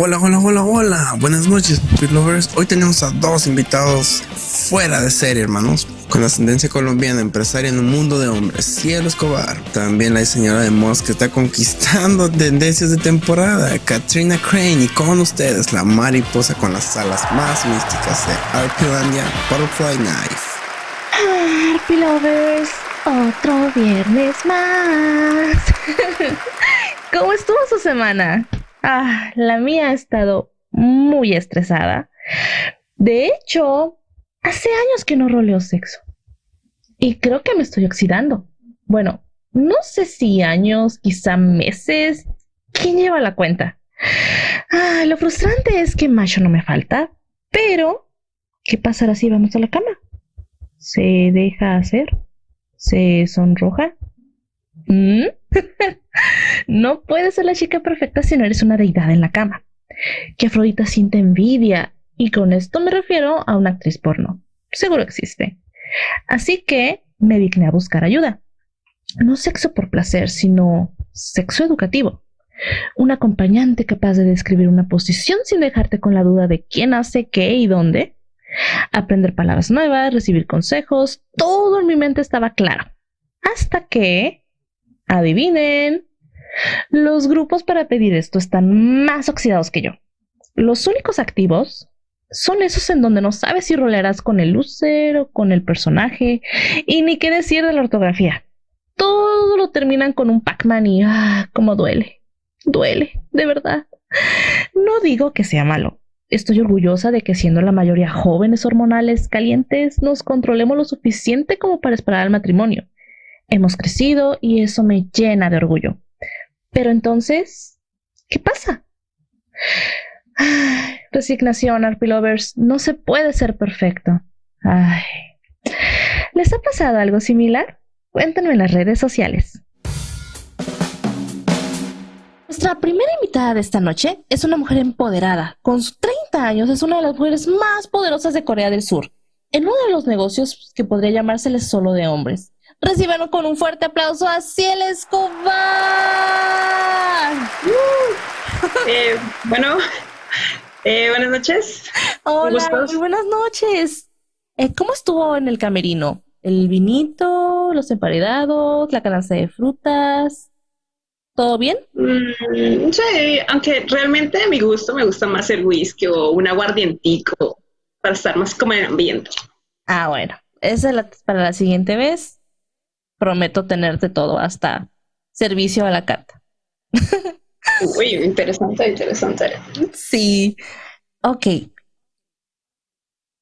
Hola, hola, hola, hola. Buenas noches, Lovers. Hoy tenemos a dos invitados fuera de serie, hermanos. Con ascendencia colombiana, empresaria en un mundo de hombres, Cielo Escobar. También la diseñadora de mods que está conquistando tendencias de temporada, Katrina Crane. Y con ustedes, la mariposa con las alas más místicas de Arpilandia, Butterfly Knife. Arpi Lovers, otro viernes más. ¿Cómo estuvo su semana? Ah, la mía ha estado muy estresada. De hecho, hace años que no roleo sexo. Y creo que me estoy oxidando. Bueno, no sé si años, quizá meses. ¿Quién lleva la cuenta? Ah, lo frustrante es que macho no me falta. Pero, ¿qué pasará si vamos a la cama? ¿Se deja hacer? ¿Se sonroja? ¿Mm? no puedes ser la chica perfecta si no eres una deidad en la cama. Que Afrodita siente envidia, y con esto me refiero a una actriz porno. Seguro existe. Así que me digné a buscar ayuda. No sexo por placer, sino sexo educativo. Un acompañante capaz de describir una posición sin dejarte con la duda de quién hace qué y dónde. Aprender palabras nuevas, recibir consejos, todo en mi mente estaba claro. Hasta que Adivinen. Los grupos para pedir esto están más oxidados que yo. Los únicos activos son esos en donde no sabes si rolearás con el user o con el personaje y ni qué decir de la ortografía. Todo lo terminan con un Pac-Man y ah, cómo duele. Duele, de verdad. No digo que sea malo. Estoy orgullosa de que siendo la mayoría jóvenes hormonales calientes nos controlemos lo suficiente como para esperar al matrimonio hemos crecido y eso me llena de orgullo. Pero entonces, ¿qué pasa? Resignación, Arpilovers, no se puede ser perfecto. Ay. ¿Les ha pasado algo similar? Cuéntenme en las redes sociales. Nuestra primera invitada de esta noche es una mujer empoderada. Con sus 30 años es una de las mujeres más poderosas de Corea del Sur. En uno de los negocios que podría llamárseles solo de hombres. Reciban con un fuerte aplauso a Ciel Escobar. Eh, bueno, eh, buenas noches. Hola, muy buenas noches. Eh, ¿Cómo estuvo en el camerino? ¿El vinito, los emparedados, la canasta de frutas? ¿Todo bien? Mm, sí, aunque realmente a mi gusto me gusta más el whisky o un aguardientico para estar más como en ambiente. Ah, bueno, esa es para la siguiente vez prometo tenerte todo, hasta servicio a la carta. Uy, interesante, interesante. Sí. Ok.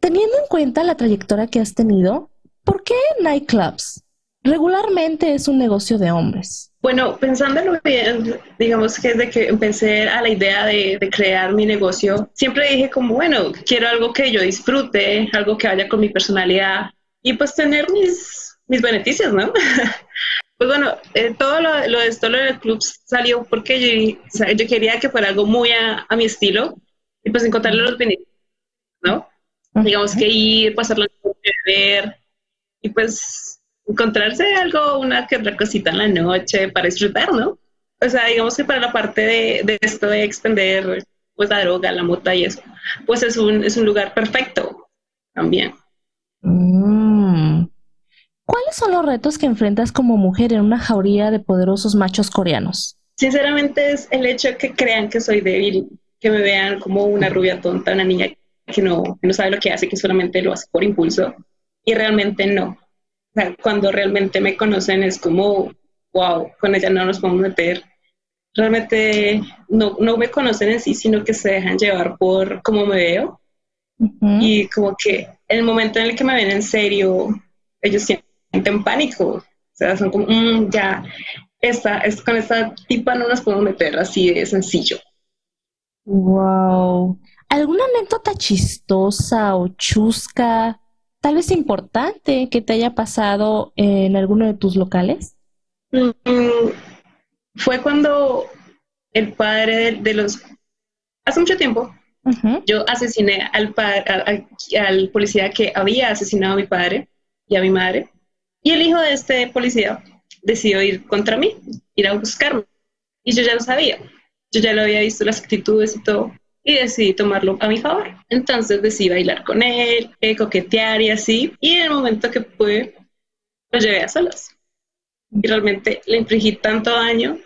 Teniendo en cuenta la trayectoria que has tenido, ¿por qué nightclubs? Regularmente es un negocio de hombres. Bueno, pensándolo bien, digamos que desde que empecé a la idea de, de, crear mi negocio, siempre dije como, bueno, quiero algo que yo disfrute, algo que vaya con mi personalidad y pues tener mis mis beneficios, ¿no? pues bueno, eh, todo lo, de esto lo del club salió porque yo, yo quería que fuera algo muy a, mi estilo y pues encontrarle los beneficios, ¿no? Digamos que ir, pasarlo ver y pues encontrarse algo, una que otra cosita en la noche para disfrutar, ¿no? O sea, digamos que para la parte de, de esto de extender pues la droga, la mota y eso, pues es un, es un lugar perfecto también. Mm. ¿Cuáles son los retos que enfrentas como mujer en una jauría de poderosos machos coreanos? Sinceramente es el hecho de que crean que soy débil, que me vean como una rubia tonta, una niña que no, no sabe lo que hace, que solamente lo hace por impulso. Y realmente no. cuando realmente me conocen es como, wow, con ella no nos podemos meter. Realmente no, no me conocen en sí, sino que se dejan llevar por cómo me veo. Y como que el momento en el que me ven en serio, ellos en pánico. O sea, son como, mm, ya, esta, es, con esta tipa no nos podemos meter así de sencillo. Wow. ¿Alguna anécdota chistosa o chusca, tal vez importante, que te haya pasado en alguno de tus locales? Mm, fue cuando el padre de, los... Hace mucho tiempo, yo asesiné al, al, al policía que había asesinado a mi padre y a mi madre. Y el hijo de este policía decidió ir contra mí, ir a buscarme. Y yo ya lo sabía. Yo ya lo había visto, las actitudes y todo. y decidí tomarlo a mi favor. Entonces decidí bailar con él, eh, coquetear y así. Y en el momento que pude, lo llevé a solas. Y realmente le infligí tanto daño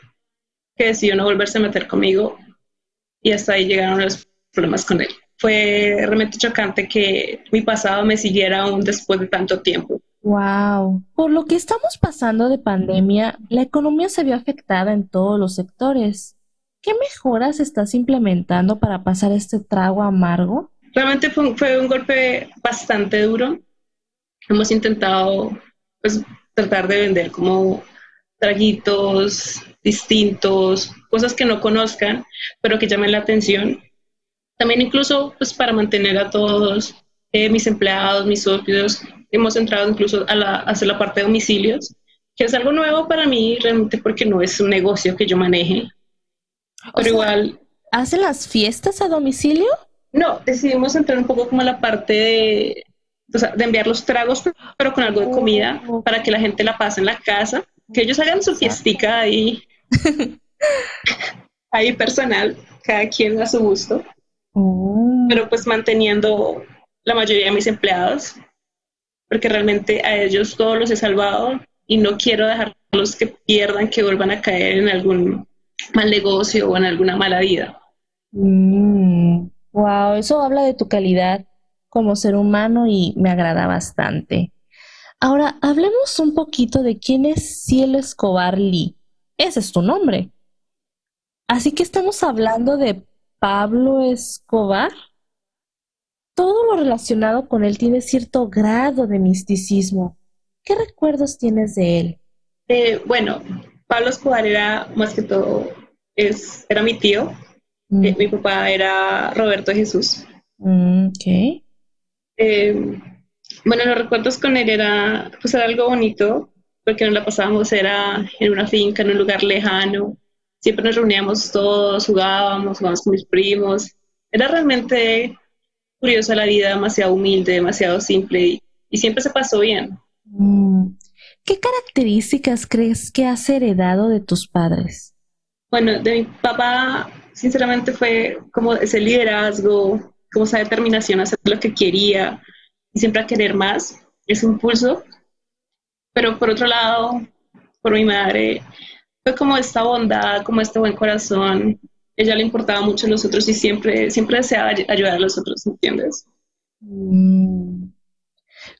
que decidió no volverse a meter conmigo y hasta ahí llegaron los problemas con él. Fue realmente chocante que mi pasado me siguiera aún después de tanto tiempo. Wow. Por lo que estamos pasando de pandemia, la economía se vio afectada en todos los sectores. ¿Qué mejoras estás implementando para pasar este trago amargo? Realmente fue, fue un golpe bastante duro. Hemos intentado pues, tratar de vender como traguitos distintos, cosas que no conozcan, pero que llamen la atención. También incluso pues para mantener a todos eh, mis empleados, mis socios, hemos entrado incluso a, la, hacer la parte de domicilios, que es algo nuevo para mí realmente porque no es un negocio que yo maneje. Pero igual... ¿Hacen las fiestas a domicilio? No, decidimos entrar un poco como a la parte de, de enviar los tragos, pero con algo de comida, oh. para que la gente la pase en la casa, que ellos hagan su fiestica ahí, ahí personal, cada quien a su gusto, oh. pero pues manteniendo la mayoría de mis empleados, porque realmente a ellos todos los he salvado y no quiero dejarlos que pierdan, que vuelvan a caer en algún mal negocio o en alguna mala vida. wow, mm, eso habla de tu calidad como ser humano y me agrada bastante. Ahora, hablemos un poquito de quién es Cielo Escobar Lee. Ese es tu nombre. Así que estamos hablando de Pablo Escobar. Todo lo relacionado con él tiene cierto grado de misticismo. ¿Qué recuerdos tienes de él? Eh, bueno, Pablo Escobar era más que todo, es, era mi tío. Mm. Eh, mi papá era Roberto Jesús. Mm, ok. Eh, bueno, los recuerdos con él era, pues era algo bonito, porque nos la pasábamos, era en una finca, en un lugar lejano. Siempre nos reuníamos todos, jugábamos, jugábamos con mis primos. Era realmente curiosa la vida, demasiado humilde, demasiado simple y, siempre se pasó bien. Mm. ¿Qué características crees que has heredado de tus padres? Bueno, de mi papá, sinceramente, fue como ese liderazgo, como esa determinación a hacer lo que quería y siempre a querer más, ese impulso. Pero por otro lado, por mi madre, fue como esta bondad, como este buen corazón. Ella le importaba mucho a los otros y siempre, siempre deseaba ayudar a los otros, ¿entiendes? Mm.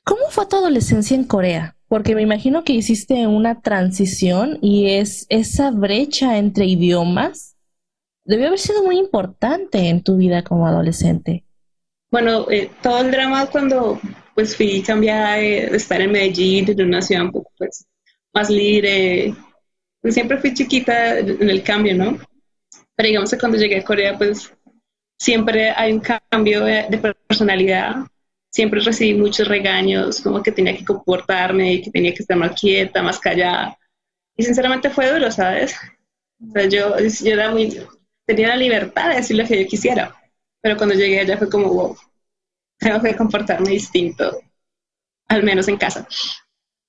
¿Cómo fue tu adolescencia en Corea? Porque me imagino que hiciste una transición y es esa brecha entre idiomas debió haber sido muy importante en tu vida como adolescente. Bueno, eh, todo el drama cuando pues fui cambiada de, estar en Medellín, de una ciudad un poco pues, más libre, pues siempre fui chiquita en el cambio, ¿no? Pero digamos que cuando llegué a Corea, pues siempre hay un cambio de, personalidad. Siempre recibí muchos regaños, como que tenía que comportarme y que tenía que estar más quieta, más callada. Y sinceramente fue duro, ¿sabes? O sea, yo, yo era muy, tenía la libertad de decir lo que yo quisiera pero cuando llegué allá fue como, wow, tengo que comportarme distinto, al menos en casa.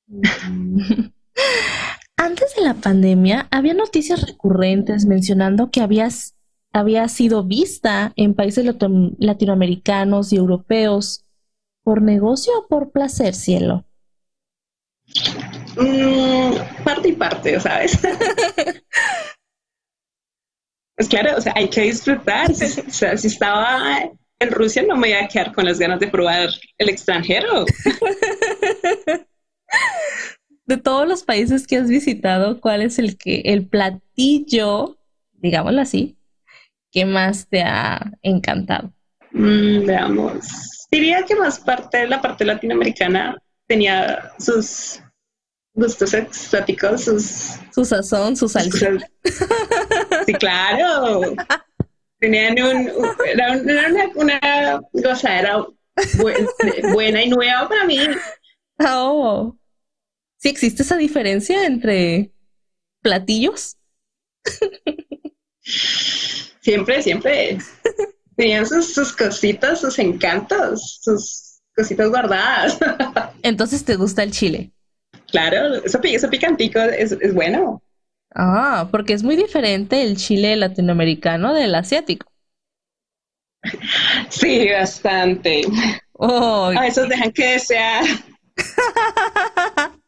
Antes de la pandemia, había noticias recurrentes mencionando que habías, había sido vista en países latinoamericanos y europeos por negocio o por placer, cielo. Mm, parte y parte, ¿sabes? Pues claro, o sea, hay que disfrutar. o sea, si estaba en Rusia no me voy a quedar con las ganas de probar el extranjero. De todos los países que has visitado, ¿cuál es el que el platillo, digámoslo así, que más te ha encantado? Mm, veamos. Diría que más parte de la parte latinoamericana tenía sus gustos exóticos, sus... Su sazón, su salsa. Sí, claro. Tenían un... Era, una, una gozadera buena y nueva para mí. Oh. ¿Sí existe esa diferencia entre platillos? Siempre, siempre. Tenían sus, sus cositas, sus encantos, sus cositas guardadas. Entonces, ¿te gusta el chile? Claro, eso, eso picantico es, es bueno. Ah, porque es muy diferente el chile latinoamericano del asiático. Sí, bastante. A veces dejan que desear.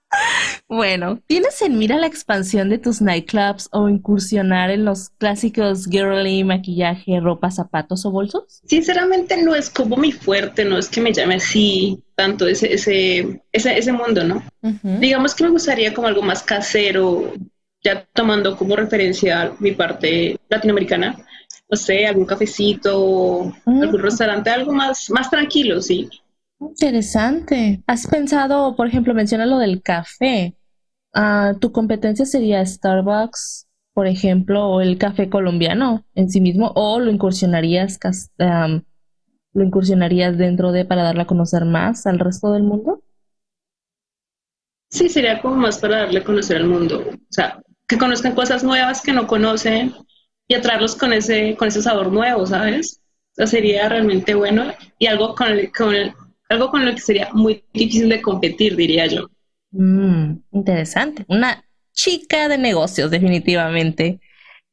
bueno, ¿tienes en mira la expansión de tus nightclubs o incursionar en los clásicos girly, maquillaje, ropa, zapatos o bolsos? Sinceramente no es como mi fuerte, no es que me llame así tanto ese, ese, ese, mundo, ¿no? Digamos que me gustaría como algo más casero, ya tomando como referencia mi parte latinoamericana, no sé, algún cafecito, mm. algún restaurante, algo más, más tranquilo, sí. Interesante. ¿Has pensado, por ejemplo, menciona lo del café? Uh, ¿Tu competencia sería Starbucks, por ejemplo, o el café colombiano en sí mismo? ¿O lo incursionarías, lo incursionarías dentro de para darle a conocer más al resto del mundo? Sí, sería como más para darle a conocer al mundo. O sea, que conozcan cosas nuevas que no conocen y atraerlos con ese, con ese sabor nuevo, ¿sabes? O sería realmente bueno y algo con, con algo con lo que sería muy difícil de competir, diría yo. Mm, interesante. Una chica de negocios, definitivamente.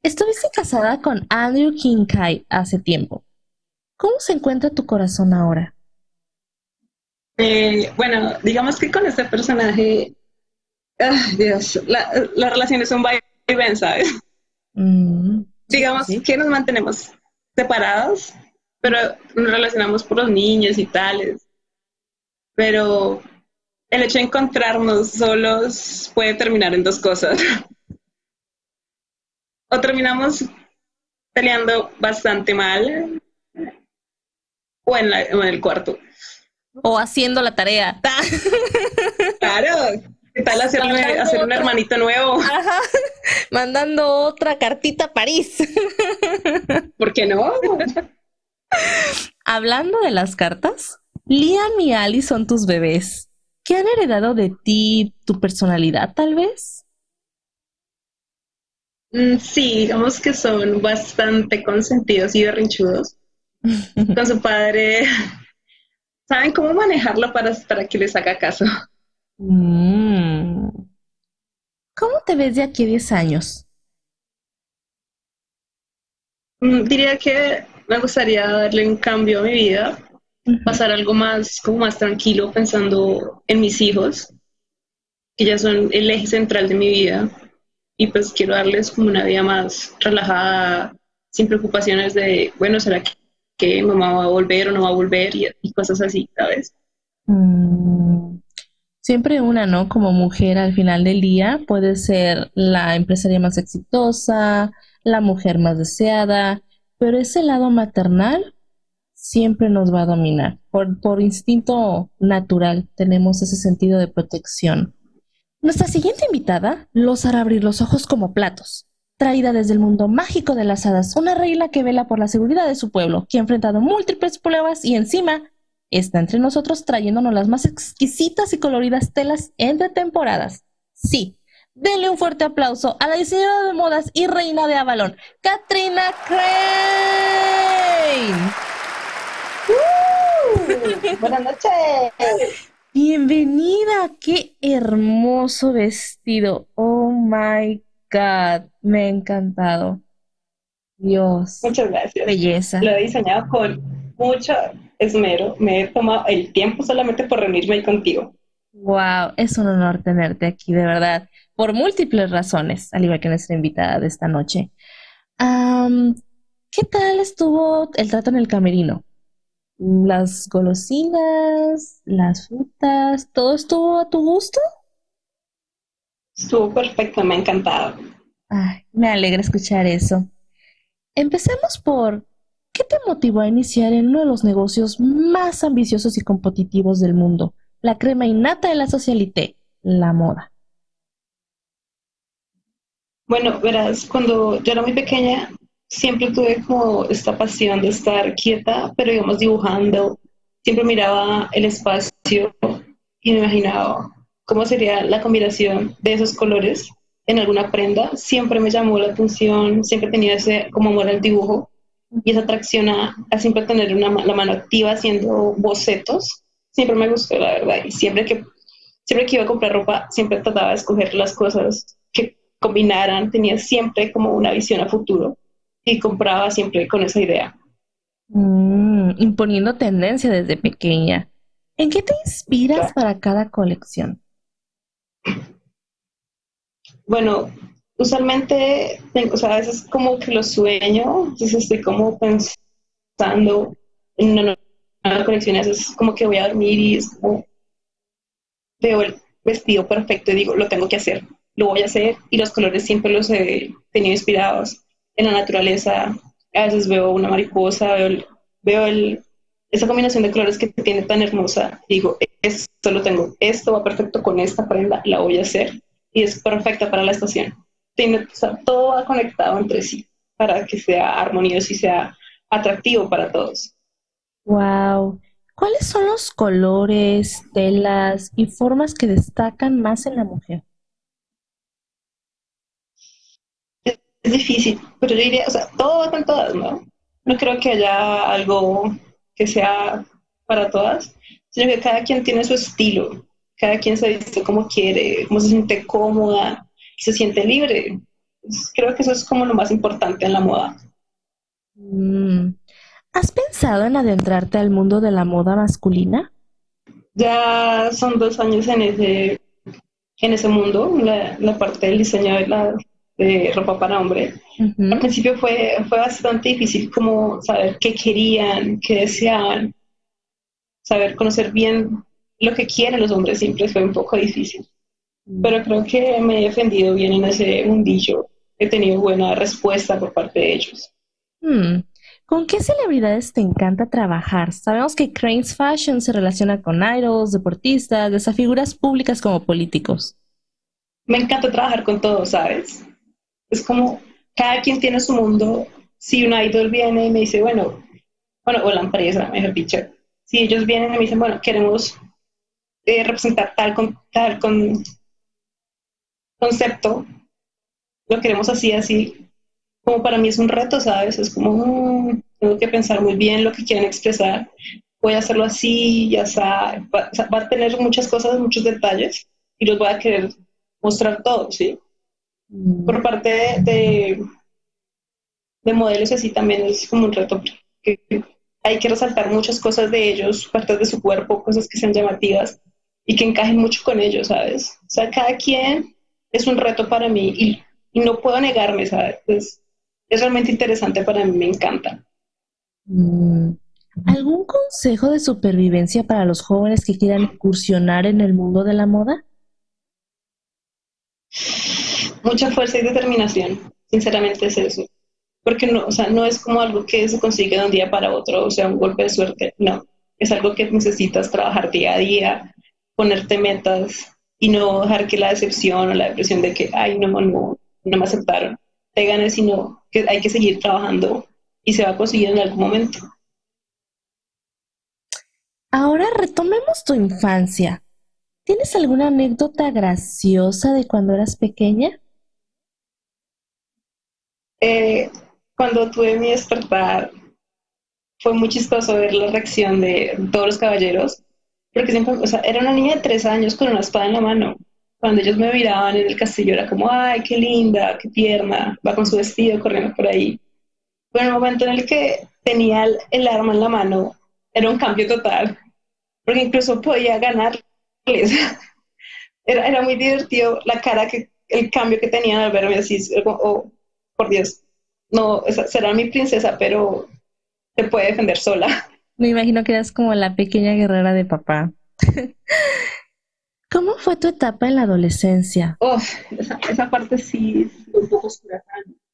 Estuviste casada con Andrew Kinkai hace tiempo. ¿Cómo se encuentra tu corazón ahora? Eh, bueno, digamos que con este personaje, Dios, las relaciones son ven, ¿sabes? Mm, digamos que nos mantenemos separados, pero nos relacionamos por los niños y tales pero el hecho de encontrarnos solos puede terminar en dos cosas. o terminamos peleando bastante mal, o en, el cuarto. O haciendo la tarea. claro. ¿Qué tal hacer un hermanito nuevo? Mandando otra cartita a París. ¿Por qué no? Hablando de las cartas, Liam y Ali son tus bebés. ¿Qué han heredado de ti, tu personalidad tal vez? Mm, sí, digamos que son bastante consentidos y berrinchudos. Con su padre saben cómo manejarlo para, para que les haga caso. Mm. ¿Cómo te ves de aquí a 10 años? Mm, diría que me gustaría darle un cambio a mi vida pasar algo más, como más tranquilo pensando en mis hijos, que ya son el eje central de mi vida. Y pues quiero darles como una vida más relajada, sin preocupaciones de, bueno, ¿será que, mamá va a volver o no va a volver? Y, cosas así, ¿sabes? Mm, siempre una, ¿no? Como mujer al final del día puede ser la empresaria más exitosa, la mujer más deseada, pero ese lado maternal siempre nos va a dominar. Por, por instinto natural tenemos ese sentido de protección. Nuestra siguiente invitada los hará abrir los ojos como platos. Traída desde el mundo mágico de las hadas, una reina que vela por la seguridad de su pueblo, que ha enfrentado múltiples pruebas y encima está entre nosotros trayéndonos las más exquisitas y coloridas telas entre temporadas. Sí, denle un fuerte aplauso a la diseñadora de modas y reina de Avalon, Katrina Crane. Buenas noches. Bienvenida, qué hermoso vestido. Oh my God, me ha encantado. Dios. Muchas gracias. Belleza. Lo he diseñado con mucho esmero. Me he tomado el tiempo solamente por reunirme ahí contigo. Wow, es un honor tenerte aquí, de verdad, por múltiples razones, al igual que nuestra invitada de esta noche. ¿Qué tal estuvo el trato en el camerino? Las golosinas, las frutas, ¿todo estuvo a tu gusto? Estuvo perfecto, me ha encantado. Ay, me alegra escuchar eso. Empecemos por, ¿qué te motivó a iniciar en uno de los negocios más ambiciosos y competitivos del mundo? La crema innata de la socialité, la moda. Bueno, verás, cuando yo era muy pequeña, siempre tuve como esta pasión de estar quieta, pero digamos dibujando. Siempre miraba el espacio y me imaginaba cómo sería la combinación de esos colores en alguna prenda. Siempre me llamó la atención, siempre tenía ese como amor al dibujo y esa atracción a, siempre tener una, la mano activa haciendo bocetos. Siempre me gustó, la verdad. Y siempre que, siempre que iba a comprar ropa, siempre trataba de escoger las cosas que combinaran. Tenía siempre como una visión a futuro y compraba siempre con esa idea. Mm, imponiendo tendencia desde pequeña. ¿En qué te inspiras para cada colección? Bueno, usualmente, o sea, a veces como que lo sueño, entonces estoy como pensando en una nueva colección, a veces como que voy a dormir y es como, veo el vestido perfecto y digo, lo tengo que hacer, lo voy a hacer y los colores siempre los he tenido inspirados en la naturaleza. A veces veo una mariposa, veo, veo el, esa combinación de colores que tiene tan hermosa. Digo, esto lo tengo, esto va perfecto con esta prenda, la voy a hacer y es perfecta para la estación. Tiene, todo va conectado entre sí para que sea armonioso y sea atractivo para todos. Wow. ¿Cuáles son los colores, telas y formas que destacan más en la mujer? Es, difícil, pero yo diría, o sea, todo va con todas, ¿no? No creo que haya algo que sea para todas, sino que cada quien tiene su estilo, cada quien se viste como quiere, cómo se siente cómoda, se siente libre. Creo que eso es como lo más importante en la moda. Mm. ¿Has pensado en adentrarte al mundo de la moda masculina? Ya son dos años en ese, en ese mundo, la, la parte del diseño de, la, de ropa para hombre. Al principio fue, fue bastante difícil como saber qué querían, qué deseaban, saber conocer bien lo que quieren los hombres siempre fue un poco difícil. Mm. Pero creo que me he defendido bien en ese mundillo. He tenido buena respuesta por parte de ellos. Mm. ¿Con qué celebridades te encanta trabajar? Sabemos que Cranes Fashion se relaciona con idols, deportistas, de esas figuras públicas como políticos. Me encanta trabajar con todos, ¿sabes? Es como cada quien tiene su mundo. Si un idol viene y me dice, bueno, bueno, o la empresa, mejor dicho, si ellos vienen y me dicen, bueno, queremos eh, representar tal, con, tal con concepto, lo queremos así, así, como para mí es un reto, ¿sabes? Es como, mm, tengo que pensar muy bien lo que quieren expresar, voy a hacerlo así, ya está, va, a tener muchas cosas, muchos detalles, y los voy a querer mostrar todos, ¿sí? Mm. Por parte de, de, modelos así también es como un reto, que hay que resaltar muchas cosas de ellos, partes de su cuerpo, cosas que sean llamativas y que encajen mucho con ellos, ¿sabes? O sea, cada quien es un reto para mí y, y no puedo negarme, ¿sabes? Es, es realmente interesante para mí, me encanta. Mm. ¿Algún consejo de supervivencia para los jóvenes que quieran incursionar en el mundo de la moda? Mucha fuerza y determinación, sinceramente es eso. Porque no, o sea, no es como algo que se consigue de un día para otro, o sea, un golpe de suerte, no. Es algo que necesitas trabajar día a día, ponerte metas y no dejar que la decepción o la depresión de que, ay, no, no, no me aceptaron, te gane, sino que hay que seguir trabajando y se va a conseguir en algún momento. Ahora retomemos tu infancia. ¿Tienes alguna anécdota graciosa de cuando eras pequeña? Eh, cuando tuve mi despertar, fue muy chistoso ver la reacción de todos los caballeros, porque siempre, o sea, era una niña de tres años con una espada en la mano cuando ellos me miraban en el castillo era como, ay, qué linda, qué tierna, va con su vestido corriendo por ahí. Pero el momento en el que tenía el, arma en la mano, era un cambio total, porque incluso podía ganarles. era, era muy divertido la cara, que el cambio que tenían al verme así, oh, por Dios, no, será mi princesa, pero se puede defender sola. Me imagino que eras como la pequeña guerrera de papá. ¿Cómo fue tu etapa en la adolescencia? Oh, esa, parte sí un poco oscura.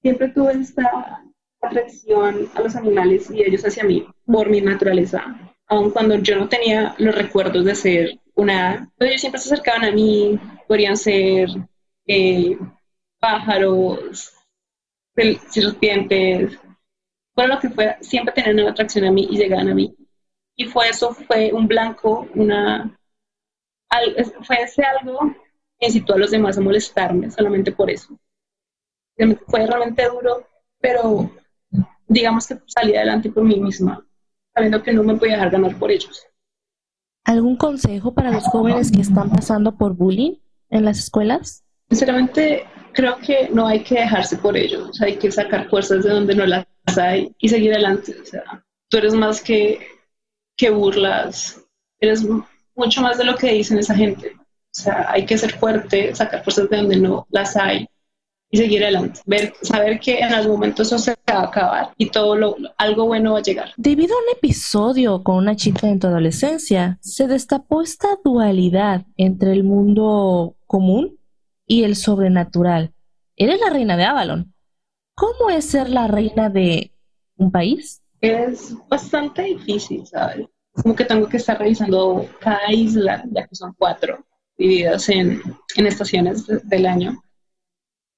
Siempre tuve esta atracción a los animales y ellos hacia mí por mi naturaleza. Aun cuando yo no tenía los recuerdos de ser una... Ellos siempre se acercaban a mí, podrían ser eh, pájaros, serpientes, bueno, lo que fuera, siempre tenían una atracción a mí y llegaban a mí. Y fue eso, fue un blanco, una fue ese algo que incitó a los demás a molestarme solamente por eso. Fue realmente duro, pero digamos que salí adelante por mí misma, sabiendo que no me podía dejar ganar por ellos. ¿Algún consejo para los jóvenes que están pasando por bullying en las escuelas? Sinceramente, creo que no hay que dejarse por ellos, hay que sacar fuerzas de donde no las hay y seguir adelante. O sea, tú eres más que que burlas, eres mucho más de lo que dicen esa gente. O sea, hay que ser fuerte, sacar fuerzas de donde no las hay y seguir adelante. Ver, saber que en algún momento eso se va a acabar y todo lo, algo bueno va a llegar. Debido a un episodio con una chica en tu adolescencia, se destapó esta dualidad entre el mundo común y el sobrenatural. Eres la reina de Avalon. ¿Cómo es ser la reina de un país? Es bastante difícil, ¿sabes? Como que tengo que estar revisando cada isla, ya que son cuatro, divididas en, en estaciones del año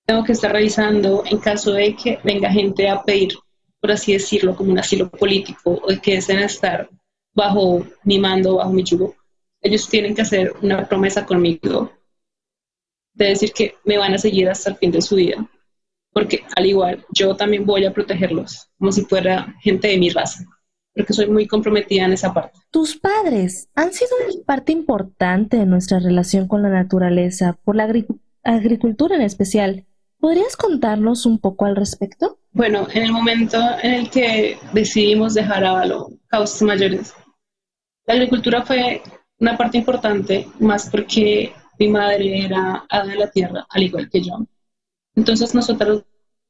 tengo que estar revisando en caso de que venga gente a pedir, por así decirlo, como un asilo político o que deseen estar bajo mi mando, bajo mi yugo. Ellos tienen que hacer una promesa conmigo de decir que me van a seguir hasta el fin de su vida, porque al igual yo también voy a protegerlos como si fuera gente de mi raza, porque soy muy comprometida en esa parte. Tus padres han sido una parte importante de nuestra relación con la naturaleza, por la agricultura en especial. ¿Podrías contarnos un poco al respecto? Bueno, en el momento en el que decidimos dejar a los causas mayores, la agricultura fue una parte importante, más porque mi madre era hada de la tierra, al igual que yo. Entonces nosotros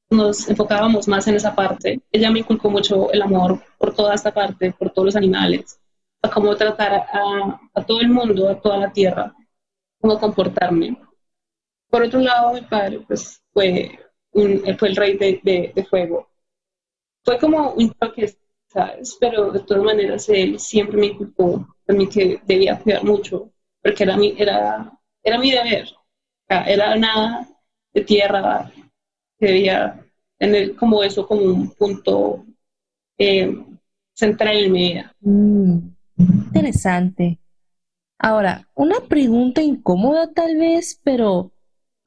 nos enfocábamos más en esa parte. Ella me inculcó mucho el amor por toda esta parte, por todos los animales, a cómo tratar a, a todo el mundo, a toda la tierra, cómo comportarme. Por otro lado, mi padre, pues fue, un, fue el rey de, de, fuego. Fue como un toque, ¿sabes? Pero de todas maneras él siempre me inculcó a mí que debía cuidar mucho, porque era mi, era, era mi deber. Era nada de tierra que debía tener como eso como un punto eh, central en mi vida. Mm, interesante. Ahora, una pregunta incómoda tal vez, pero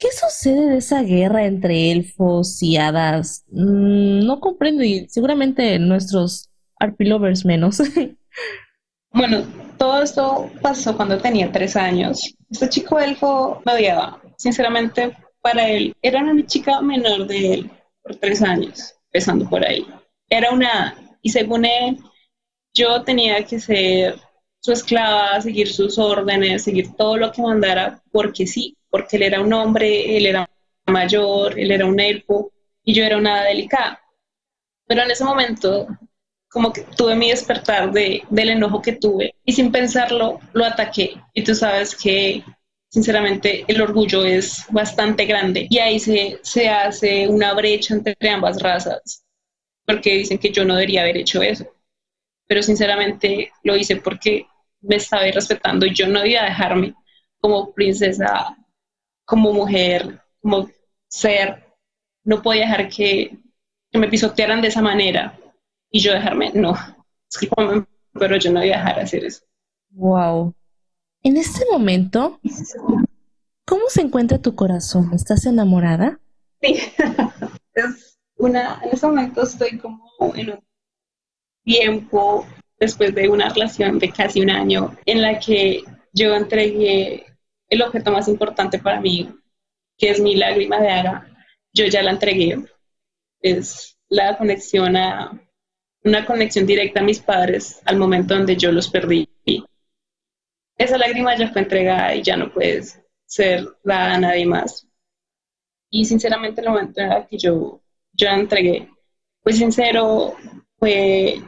¿Qué sucede de esa guerra entre elfos y hadas? Mm, no comprendo y seguramente nuestros arpilovers menos. bueno, todo esto pasó cuando tenía tres años. Este chico elfo me odiaba. Sinceramente, para él era una chica menor de él por tres años, empezando por ahí. Era una, y según él, yo tenía que ser su esclava, seguir sus órdenes, seguir todo lo que mandara, porque sí, porque él era un hombre, él era mayor, él era un elfo y yo era una delicada. Pero en ese momento, como que tuve mi despertar de, del enojo que tuve y sin pensarlo lo ataqué. Y tú sabes que sinceramente el orgullo es bastante grande y ahí se, se hace una brecha entre ambas razas, porque dicen que yo no debería haber hecho eso. Pero sinceramente lo hice porque me estaba respetando y yo no debía dejarme como princesa como mujer, como ser, no podía dejar que, me pisotearan de esa manera y yo dejarme, no, pero yo no voy a dejar de hacer eso. Wow. En este momento, ¿cómo se encuentra tu corazón? ¿Estás enamorada? Sí, es una, en este momento estoy como en un tiempo después de una relación de casi un año en la que yo entregué el objeto más importante para mí, que es mi lágrima de ara, yo ya la entregué. Es la conexión a una conexión directa a mis padres al momento donde yo los perdí. Esa lágrima ya fue entregada y ya no puede ser dada a nadie más. Y sinceramente el en el que yo, yo la entregué fue sincero, fue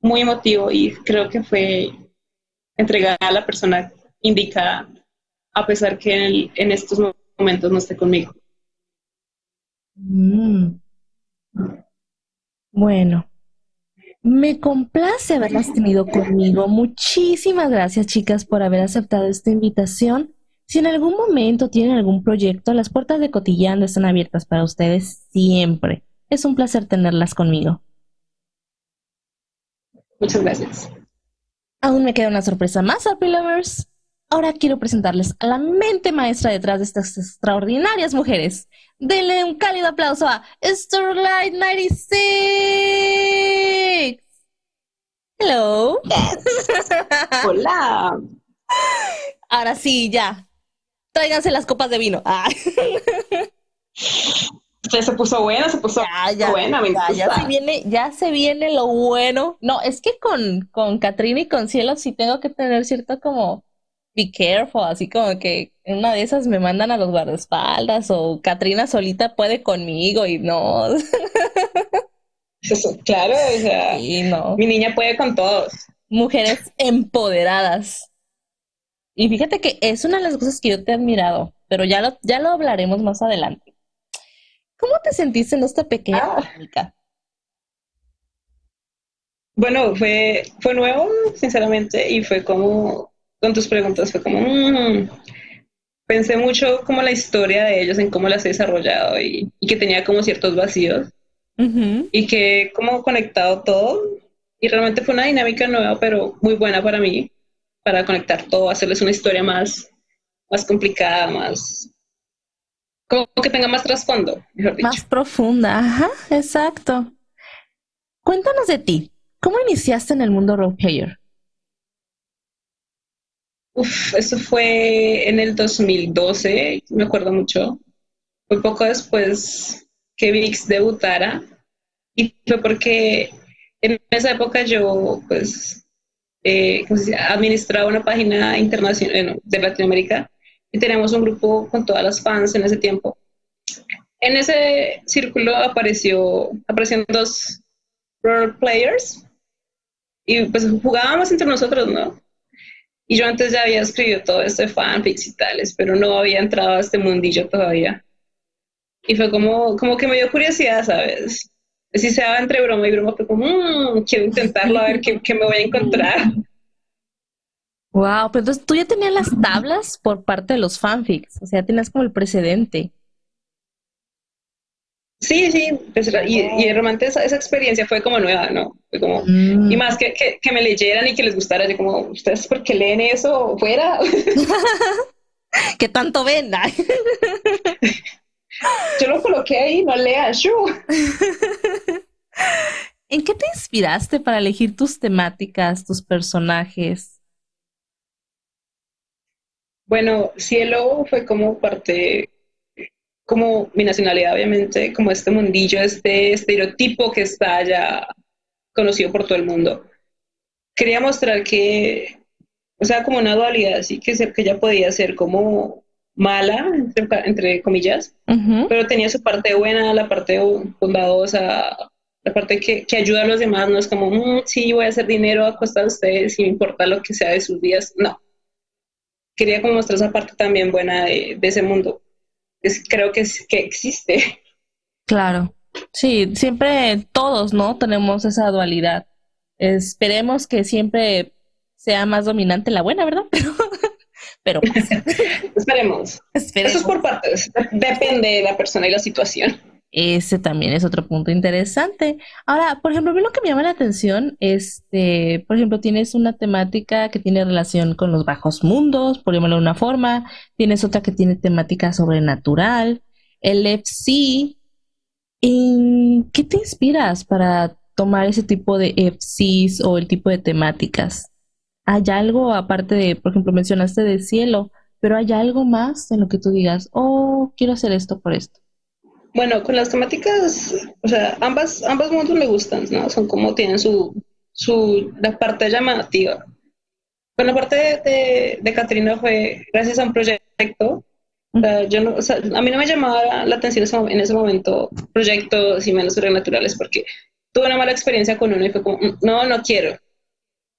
muy emotivo y creo que fue entregada a la persona indicada a pesar que en, estos momentos no esté conmigo. Mm. Bueno, me complace haberlas tenido conmigo. Muchísimas gracias, chicas, por haber aceptado esta invitación. Si en algún momento tienen algún proyecto, las puertas de Cotillando están abiertas para ustedes siempre. Es un placer tenerlas conmigo. Muchas gracias. Aún me queda una sorpresa más, Happy Lovers. Ahora quiero presentarles a la mente maestra detrás de estas extraordinarias mujeres. Denle un cálido aplauso a Starlight 96. Hello. Hola. Ahora sí, ya. Tráiganse las copas de vino. Ya se puso buena, se puso buena, me ya, ya, se viene, ya se viene lo bueno. No, es que con, con Katrina y con Cielo sí tengo que tener cierto como be careful, así como que una de esas me mandan a los guardaespaldas o Katrina solita puede conmigo y no. Eso, claro, o sea, no. mi niña puede con todos. Mujeres empoderadas. Y fíjate que es una de las cosas que yo te he admirado, pero ya lo, ya lo hablaremos más adelante. ¿Cómo te sentiste en esta pequeña ah. Bueno, fue, fue nuevo, sinceramente, y fue como, con tus preguntas, fue como, mm". pensé mucho como la historia de ellos, en cómo las he desarrollado y, que tenía como ciertos vacíos y que como conectado todo. Y realmente fue una dinámica nueva, pero muy buena para mí, para conectar todo, hacerles una historia más, más complicada, más, como que tenga más trasfondo, mejor dicho. Más profunda, ajá, exacto. Cuéntanos de ti. ¿Cómo iniciaste en el mundo roleplayer? Uf, eso fue en el 2012, me acuerdo mucho. Fue poco después que VIX debutara y fue porque en esa época yo, pues, eh, administraba una página internacional de Latinoamérica y teníamos un grupo con todas las fans en ese tiempo. En ese círculo apareció, aparecieron dos role players y pues jugábamos entre nosotros, ¿no? Y yo antes ya había escrito todo esto de fanfics y tales, pero no había entrado a este mundillo todavía. Y fue como, como que me dio curiosidad, ¿sabes? Si se entre broma y broma, fue como, mmm, quiero intentarlo a ver qué, qué me voy a encontrar. Wow, pero entonces tú ya tenías las tablas por parte de los fanfics, o sea, tenías como el precedente. Sí, sí, pues, y, y realmente esa, experiencia fue como nueva, ¿no? Fue como, mm. Y más que, que, me leyeran y que les gustara, yo como, ¿ustedes por qué leen eso fuera? ¿Qué tanto ven? yo lo coloqué ahí, no lean. ¿En qué te inspiraste para elegir tus temáticas, tus personajes? Bueno, cielo fue como parte, como mi nacionalidad, obviamente, como este mundillo, este estereotipo que está ya conocido por todo el mundo. Quería mostrar que, o sea, como una dualidad, así que, que ella podía ser como mala, entre, comillas, pero tenía su parte buena, la parte bondadosa, la parte que, que ayuda a los demás, no es como, mm, sí, voy a hacer dinero a costa de ustedes y me importa lo que sea de sus días, no quería como mostrar esa parte también buena de, ese mundo. Es, creo que, es, que existe. Claro, sí, siempre todos, ¿no? Tenemos esa dualidad. Esperemos que siempre sea más dominante la buena, ¿verdad? Pero, pero pues, esperemos. esperemos. Eso es por partes, depende de la persona y la situación. Ese también es otro punto interesante. Ahora, por ejemplo, a mí lo que me llama la atención, este, por ejemplo, tienes una temática que tiene relación con los bajos mundos, por llamarlo de una forma, tienes otra que tiene temática sobrenatural, el FC. ¿En qué te inspiras para tomar ese tipo de FCs o el tipo de temáticas? ¿Hay algo aparte de, por ejemplo, mencionaste de cielo, pero hay algo más en lo que tú digas, oh, quiero hacer esto por esto? Bueno, con las temáticas, o sea, ambas, ambos mundos me gustan, ¿no? Son como tienen su, su, la parte llamativa. Con la parte de, de, Catrina fue gracias a un proyecto. yo no, o sea, a mí no me llamaba la atención en ese momento proyectos y menos sobrenaturales porque tuve una mala experiencia con uno y fue como, mm, no, no quiero.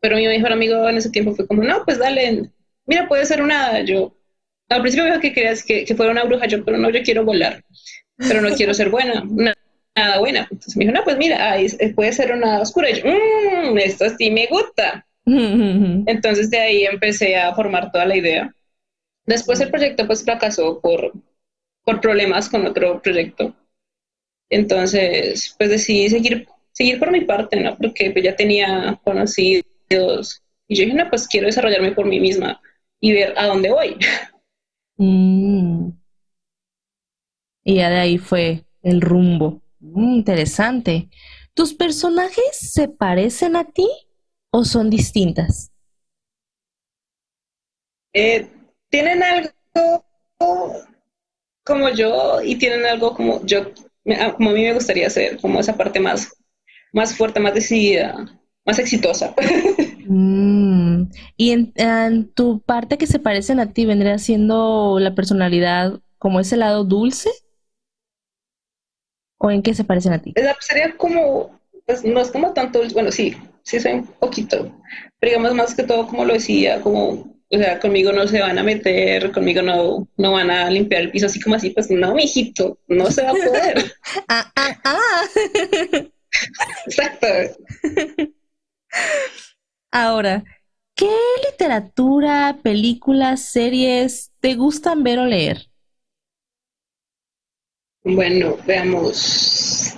Pero mi mejor amigo en ese tiempo fue como, no, pues dale, mira, puede ser una, yo, al principio me dijo que querías que, que fuera una bruja, yo, pero no, yo quiero volar pero no quiero ser buena, nada buena. Entonces me dijo, no, pues mira, puede ser una oscura. Y yo, mmm, esto sí me gusta. Entonces de ahí empecé a formar toda la idea. Después el proyecto pues fracasó por, por problemas con otro proyecto. Entonces pues decidí seguir, seguir por mi parte, ¿no? Porque pues, ya tenía conocidos. Y yo dije, no, pues quiero desarrollarme por mí misma y ver a dónde voy. Mm. Y ya de ahí fue el rumbo. Mm, interesante. ¿Tus personajes se parecen a ti o son distintas? Eh, tienen algo como yo y tienen algo como yo como a mí me gustaría ser, como esa parte más, más fuerte, más decidida, más exitosa. Mm, y en, tu parte que se parecen a ti, ¿vendría siendo la personalidad como ese lado dulce? ¿O en qué se parecen a ti? Sería como, pues no es como tanto, bueno, sí, sí soy un poquito, pero digamos más que todo como lo decía, como o sea, conmigo no se van a meter, conmigo no, no van a limpiar el piso así como así, pues no, mijito, no se va a poder. ah, ah, ah. Exacto. Ahora, ¿qué literatura, películas, series te gustan ver o leer? Bueno, veamos.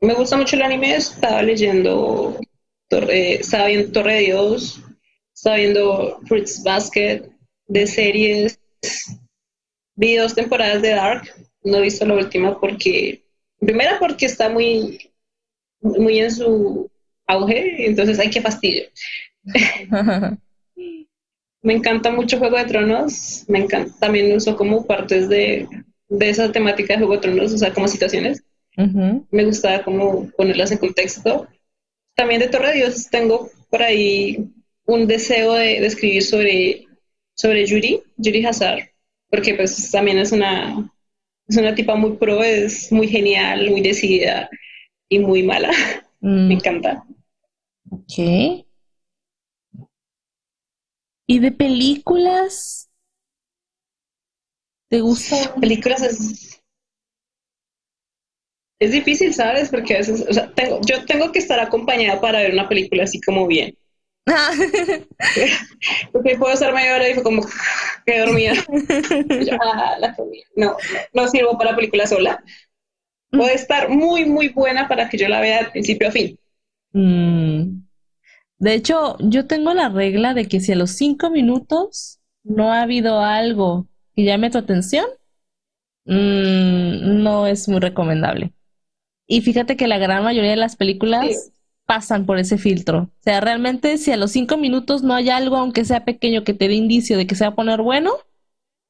Me gusta mucho el anime, estaba leyendo Torre, estaba viendo Torre de Dios, estaba viendo Fruits Basket de series. Vi dos temporadas de Dark. No he visto la última porque, primera porque está muy, muy en su auge, entonces hay que fastidio. me encanta mucho Juego de Tronos, me encanta, también uso como partes de, de esa temática de Juego de Tronos, o sea, como situaciones. Me gusta como ponerlas en contexto. También de Torre de Dios tengo por ahí un deseo de, escribir sobre, sobre Yuri, Yuri Hazard, porque pues también es una, es una tipa muy pro, es muy genial, muy decidida y muy mala. Mm. Me encanta. Ok. ¿Y de películas? ¿Te gusta? Películas es... Es difícil, ¿sabes? Porque a veces, o sea, tengo, yo tengo que estar acompañada para ver una película así como bien. Porque puedo estar media hora y fue como que dormía. Ah, no, no sirvo para película sola. Puede estar muy, muy buena para que yo la vea de principio a fin. Mm. De hecho, yo tengo la regla de que si a los cinco minutos no ha habido algo que llame tu atención, mm, no es muy recomendable. Y fíjate que la gran mayoría de las películas pasan por ese filtro. O sea, realmente si a los cinco minutos no hay algo, aunque sea pequeño, que te dé indicio de que se va a poner bueno,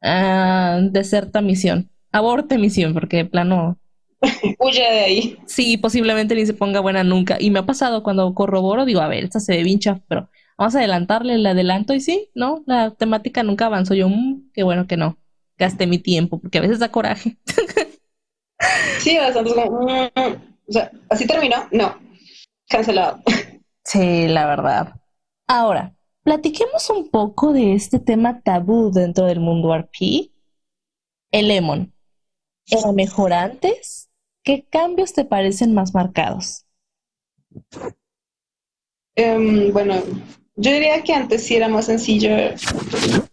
uh, deserta misión. Aborte misión, porque de plano... Huye de ahí. Sí, posiblemente ni se ponga buena nunca. Y me ha pasado cuando corroboro, digo, a ver, esta se ve bien pero vamos a adelantarle, le adelanto y sí, ¿no? La temática nunca avanzó. Yo, mmm, qué bueno que no. Gasté mi tiempo, porque a veces da coraje. sí, bastante como, mm, o sea, ¿así terminó? No cancelado. Sí, la verdad. Ahora, platiquemos un poco de este tema tabú dentro del mundo RP. El Lemon. ¿Era mejor antes? ¿Qué cambios te parecen más marcados? Em, bueno, yo diría que antes sí era más sencillo,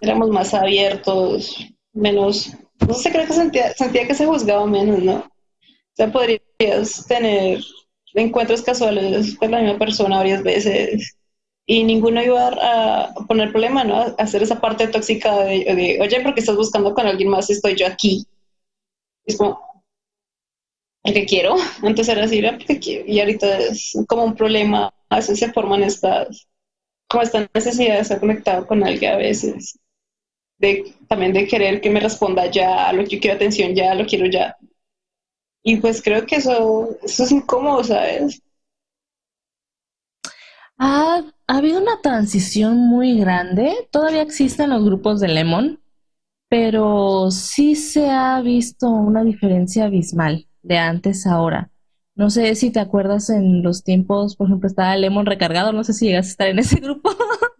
éramos más abiertos, menos, no sé, creo que sentía, sentía que se juzgaba menos, ¿no? O sea, podrías tener encuentros casuales con la misma persona varias veces y ninguno iba a poner problema, ¿no? Hacer esa parte tóxica de, oye, porque estás buscando con alguien más, estoy yo aquí. Es como, que quiero. Antes era así, porque quiero. Y ahorita es como un problema. A veces se forman estas, como esta necesidad de estar conectado con alguien a veces. De, también de querer que me responda ya, lo que quiero atención ya, lo quiero ya. Y pues creo que eso, eso es incómodo, ¿sabes? Ha, ha habido una transición muy grande. Todavía existen los grupos de Lemon, pero sí se ha visto una diferencia abismal de antes a ahora. No sé si te acuerdas en los tiempos, por ejemplo, estaba Lemon recargado, no sé si llegas a estar en ese grupo.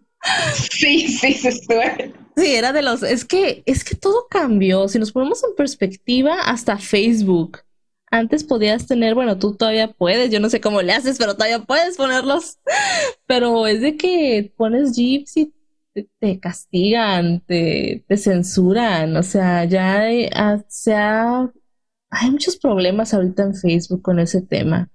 Sí, sí, se estuve. Sí, era de los, es que, es que todo cambió. Si nos ponemos en perspectiva, hasta Facebook antes podías tener, bueno, tú todavía puedes, yo no sé cómo le haces, pero todavía puedes ponerlos. Pero es de que pones jeeps y te, castigan, te, te, censuran, o sea, ya hay, ah, hay muchos problemas ahorita en Facebook con ese tema.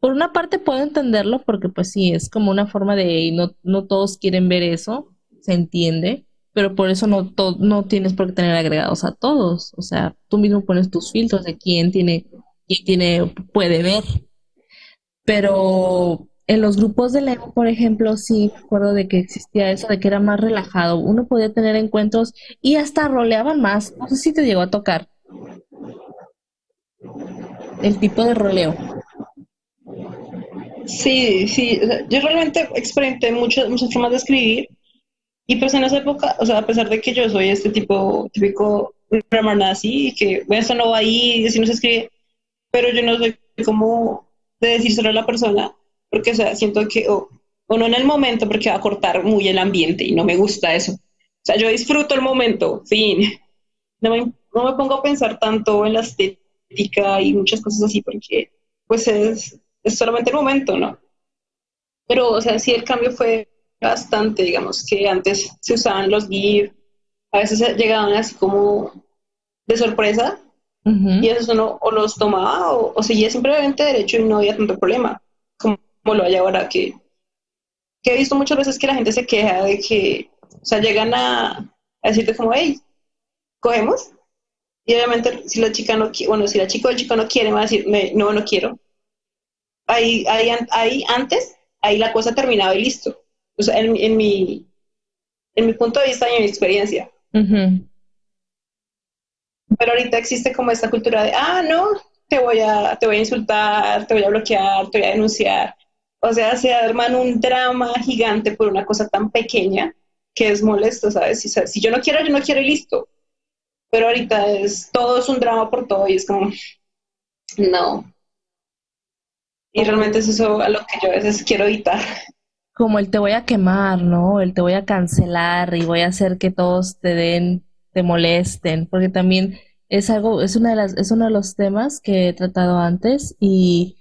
Por una parte puedo entenderlo porque pues sí, es como una forma de, no, no todos quieren ver eso, se entiende, pero por eso no, no tienes por qué tener agregados a todos. O sea, tú mismo pones tus filtros de quién tiene y tiene, puede ver. Pero en los grupos de Lego, por ejemplo, sí me acuerdo de que existía eso, de que era más relajado. Uno podía tener encuentros y hasta roleaban más. No sé si te llegó a tocar. El tipo de roleo. Sí, sí, yo realmente experimenté muchas, muchas formas de escribir y pues en esa época, o sea, a pesar de que yo soy este tipo típico grammar nazi, que bueno, esto no va ahí, si no se escribe, pero yo no soy como de decir solo a la persona, porque o sea, siento que, o, no en el momento, porque va a cortar muy el ambiente y no me gusta eso. O sea, yo disfruto el momento, fin. No me, no me pongo a pensar tanto en la estética y muchas cosas así, porque pues es es solamente el momento, ¿no? Pero, o sea, sí el cambio fue bastante, digamos, que antes se usaban los GIF, a veces llegaban así como de sorpresa, y eso uno o los tomaba o, seguía simplemente derecho y no había tanto problema, como, lo hay ahora, que, que, he visto muchas veces que la gente se queja de que, o sea, llegan a, a decirte como, hey, cogemos, y obviamente si la chica no quiere, bueno, si la chica o el chico no quiere, me va a decir, no, no quiero, ahí, ahí, ahí antes, ahí la cosa terminaba y listo. O sea, en, en, mi, en mi punto de vista y en mi experiencia. Pero ahorita existe como esta cultura de, ah, no, te voy a, te voy a insultar, te voy a bloquear, te voy a denunciar. O sea, se arman un drama gigante por una cosa tan pequeña que es molesto, ¿sabes? Si, si yo no quiero, yo no quiero y listo. Pero ahorita es, todo es un drama por todo y es como, no, y realmente es eso a lo que yo a veces quiero evitar. Como el te voy a quemar, ¿no? El te voy a cancelar y voy a hacer que todos te den, te molesten, porque también es algo, es una de las, es uno de los temas que he tratado antes y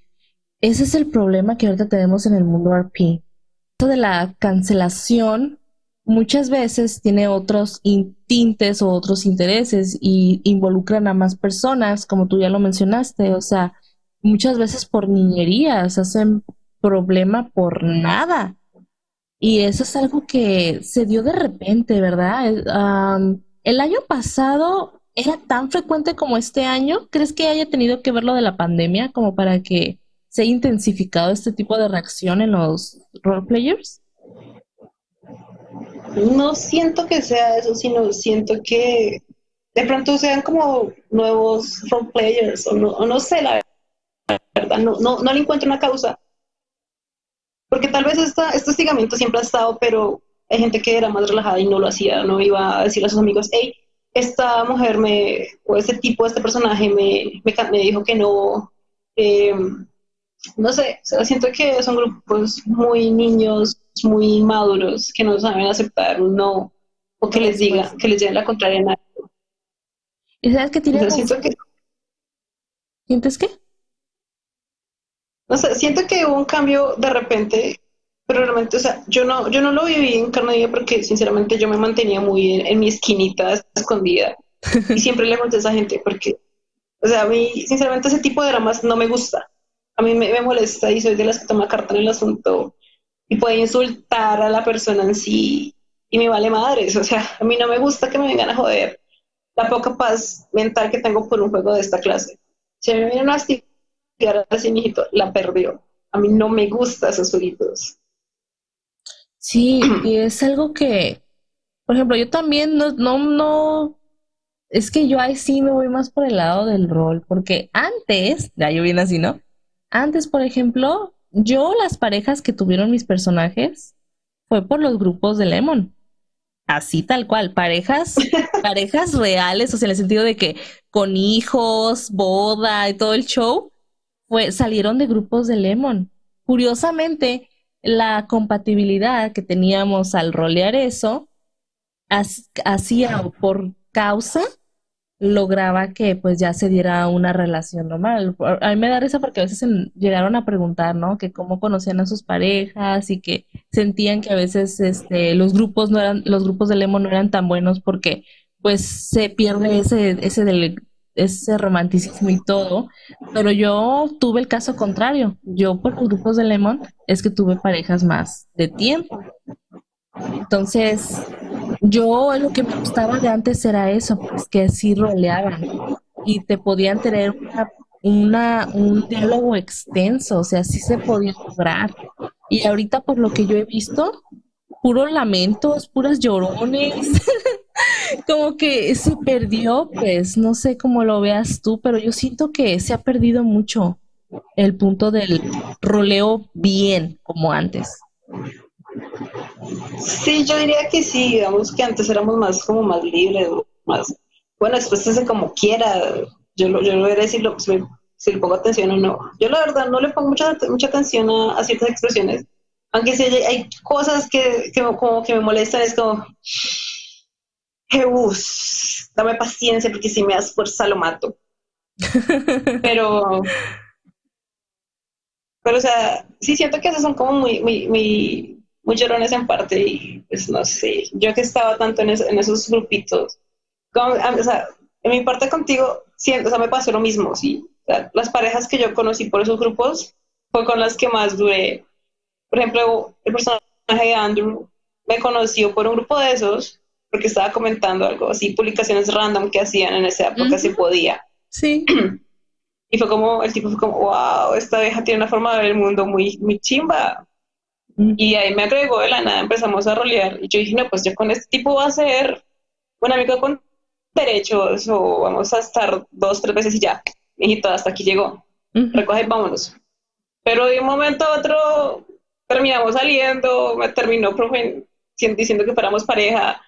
ese es el problema que ahorita tenemos en el mundo RP. Esto de la cancelación muchas veces tiene otros tintes o otros intereses y involucran a más personas, como tú ya lo mencionaste, o sea, muchas veces por niñerías, hacen problema por nada. Y eso es algo que se dio de repente, ¿verdad? el año pasado era tan frecuente como este año. ¿Crees que haya tenido que ver lo de la pandemia como para que se haya intensificado este tipo de reacción en los roleplayers? No siento que sea eso, sino siento que de pronto sean como nuevos roleplayers o no, o no sé, la verdad, no, no, no le encuentro una causa. Porque tal vez esta, este hostigamiento siempre ha estado, pero hay gente que era más relajada y no lo hacía, no iba a decirle a sus amigos, hey, esta mujer me, o este tipo, este personaje me, me, dijo que no, eh, no sé, siento que son grupos muy niños, muy maduros, que no saben aceptar un no, o que les diga, que les digan la contraria a nadie. ¿Y sabes que tiene... ¿Sientes qué? No sé, siento que hubo un cambio de repente, pero realmente, o sea, yo no, yo no lo viví en carne porque sinceramente yo me mantenía muy en, mi esquinita escondida. y siempre le conté a esa gente porque, o sea, a mí, sinceramente, ese tipo de dramas no me gusta. A mí me, molesta y soy de las que toma carta en el asunto y puede insultar a la persona en sí y me vale madres. O sea, a mí no me gusta que me vengan a joder la poca paz mental que tengo por un juego de esta clase. Si me vienen a y ahora sí, mijito, la perdió. A mí no me gustan esos jueguitos. Sí, y es algo que, por ejemplo, yo también no, no, no, es que yo ahí sí me voy más por el lado del rol, porque antes, ya yo vine así, ¿no? Antes, por ejemplo, yo las parejas que tuvieron mis personajes fue por los grupos de Lemon. Así tal cual, parejas, parejas reales, o sea, en el sentido de que con hijos, boda y todo el show, fue, salieron de grupos de Lemon. Curiosamente, la compatibilidad que teníamos al rolear eso, hacía por causa, lograba que pues ya se diera una relación normal. A mí me da risa porque a veces llegaron a preguntar, ¿no? Que cómo conocían a sus parejas y que sentían que a veces este, los grupos no eran, los grupos de Lemon no eran tan buenos porque pues se pierde ese, ese del, ese romanticismo y todo, pero yo tuve el caso contrario. Yo por los grupos de Lemon es que tuve parejas más de tiempo. Entonces, yo lo que me gustaba de antes era eso, pues que sí roleaban y te podían tener una, un diálogo extenso, o sea, sí se podía lograr. Y ahorita por lo que yo he visto, puro lamentos, puras llorones. como que se perdió, pues, no sé cómo lo veas tú, pero yo siento que se ha perdido mucho el punto del roleo bien como antes. Sí, yo diría que sí, digamos que antes éramos más como más libres, más, bueno, expresarse como quiera. Yo lo, yo lo voy a decir si, si, le pongo atención o no. Yo la verdad no le pongo mucha, mucha atención a, ciertas expresiones, aunque si hay, cosas que, que, como que me molestan, es como, Jesús, dame paciencia porque si me das fuerza lo mato. pero, pero o sea, sí siento que esos son como muy, muy, muy muy llorones en parte y pues no sé, yo que estaba tanto en, esos grupitos, o sea, en mi parte contigo, siento, o sea, me pasó lo mismo, sí. las parejas que yo conocí por esos grupos fue con las que más duré. Por ejemplo, el personaje de Andrew me conoció por un grupo de esos porque estaba comentando algo así, publicaciones random que hacían en esa época si podía. Sí. Y fue como, el tipo fue como, wow, esta vieja tiene una forma de ver el mundo muy, muy chimba. Y ahí me agregó de la nada, empezamos a rolear. Y yo dije, no, pues yo con este tipo va a ser un amigo con derechos o vamos a estar dos, tres veces y ya. Hijito, hasta aquí llegó. Recoge y vámonos. Pero de un momento a otro terminamos saliendo, me terminó diciendo que fuéramos pareja.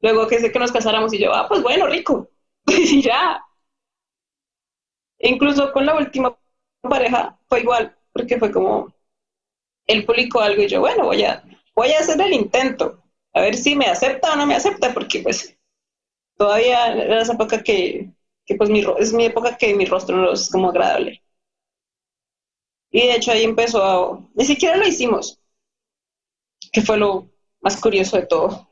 Luego que sé que nos casáramos y yo, ah, pues bueno, rico. y ya. E incluso con la última pareja fue igual, porque fue como, él publicó algo y yo, bueno, voy a, voy a hacer el intento, a ver si me acepta o no me acepta, porque pues todavía era esa época que, que pues mi, es mi época que mi rostro no es como agradable. Y de hecho ahí empezó a, ni siquiera lo hicimos, que fue lo más curioso de todo.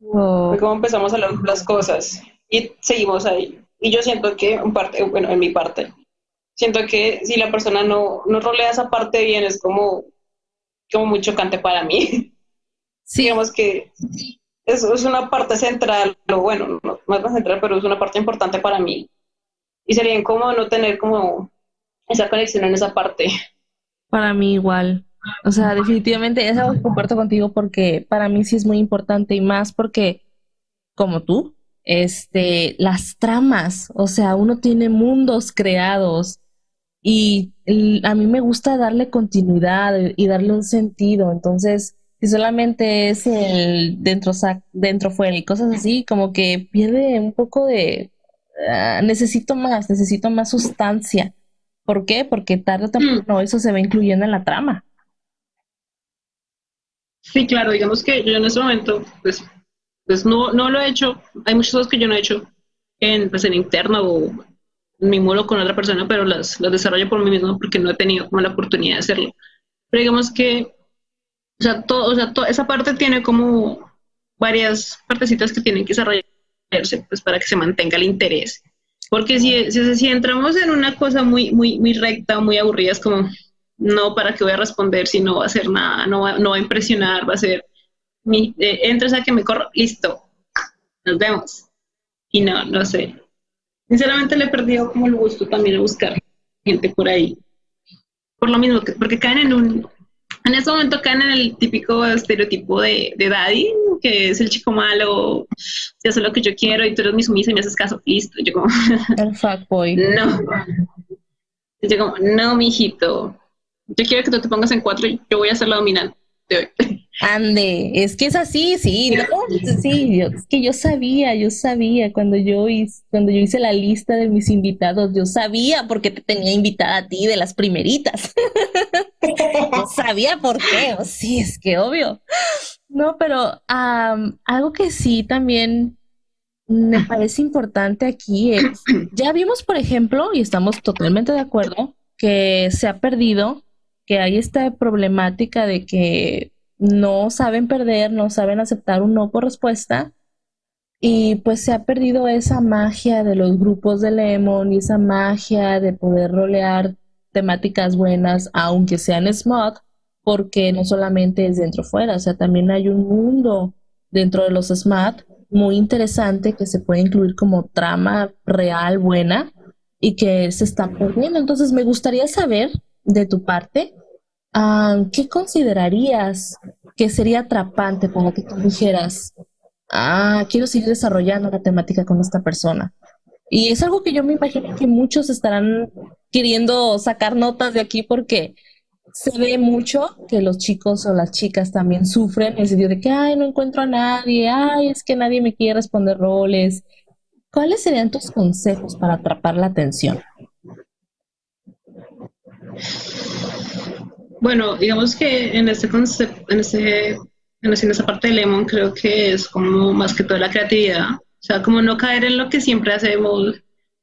Fue como empezamos a hablar las cosas y seguimos ahí. Y yo siento que, en parte, bueno, en mi parte, siento que si la persona no, no rolea esa parte bien es como, como muy chocante para mí. Sí. Digamos que es, es una parte central, lo bueno, no, no es central, pero es una parte importante para mí. Y sería incómodo no tener como esa conexión en esa parte. Para mí igual. O sea, definitivamente eso comparto contigo porque para mí sí es muy importante y más porque, como tú, este, las tramas, o sea, uno tiene mundos creados y a mí me gusta darle continuidad y darle un sentido. Entonces, si solamente es el dentro, dentro, fuera y cosas así, como que pierde un poco de... Ah, necesito más, necesito más sustancia. ¿Por qué? Porque tarde o temprano mm. eso se va incluyendo en la trama. Sí, claro, digamos que yo en ese momento, pues, pues no, no lo he hecho. Hay muchas cosas que yo no he hecho en, pues, en interno o mi mulo con otra persona, pero las, las desarrollo por mí mismo porque no he tenido como la oportunidad de hacerlo. Pero digamos que, o sea, todo, o sea esa parte tiene como varias partecitas que tienen que desarrollarse pues, para que se mantenga el interés. Porque si, si, si entramos en una cosa muy, muy, muy recta, muy aburrida, es como, no, ¿para qué voy a responder si no va a hacer nada? No va, no va a impresionar, va a ser, mi, eh, entras a que me corro, listo, nos vemos. Y no, no sé, Sinceramente le he perdido como el gusto también a buscar gente por ahí. Por lo mismo, que, porque caen en un... En ese momento caen en el típico estereotipo de, de daddy, que es el chico malo, si hace lo que yo quiero y tú eres mi sumisa y me haces caso, listo. Yo como... El fuckboy. No. Yo como, no, mijito. Yo quiero que tú te pongas en cuatro y yo voy a ser la dominante. Ande, es que es así, sí, ¿no? Sí, es que yo sabía, yo sabía cuando yo hice, cuando yo hice la lista de mis invitados, yo sabía por qué te tenía invitada a ti de las primeritas. yo sabía por qué, sí, es que obvio. No, pero algo que sí también me parece importante aquí es, ya vimos, por ejemplo, y estamos totalmente de acuerdo, que se ha perdido que hay esta problemática de que no saben perder, no saben aceptar un no por respuesta y pues se ha perdido esa magia de los grupos de Lemon y esa magia de poder rolear temáticas buenas, aunque sean smart, porque no solamente es dentro fuera, o sea, también hay un mundo dentro de los smart muy interesante que se puede incluir como trama real buena y que se está perdiendo. Entonces me gustaría saber de tu parte ¿qué considerarías que sería atrapante para que tú dijeras, ah, quiero seguir desarrollando la temática con esta persona. Y es algo que yo me imagino que muchos estarán queriendo sacar notas de aquí porque se ve mucho que los chicos o las chicas también sufren en el sentido de que, ay, no encuentro a nadie, ay, es que nadie me quiere responder roles. ¿Cuáles serían tus consejos para atrapar la atención? Bueno, digamos que en este concepto, en este, en esa parte de Lemon creo que es como más que toda la creatividad. O sea, como no caer en lo que siempre hacemos.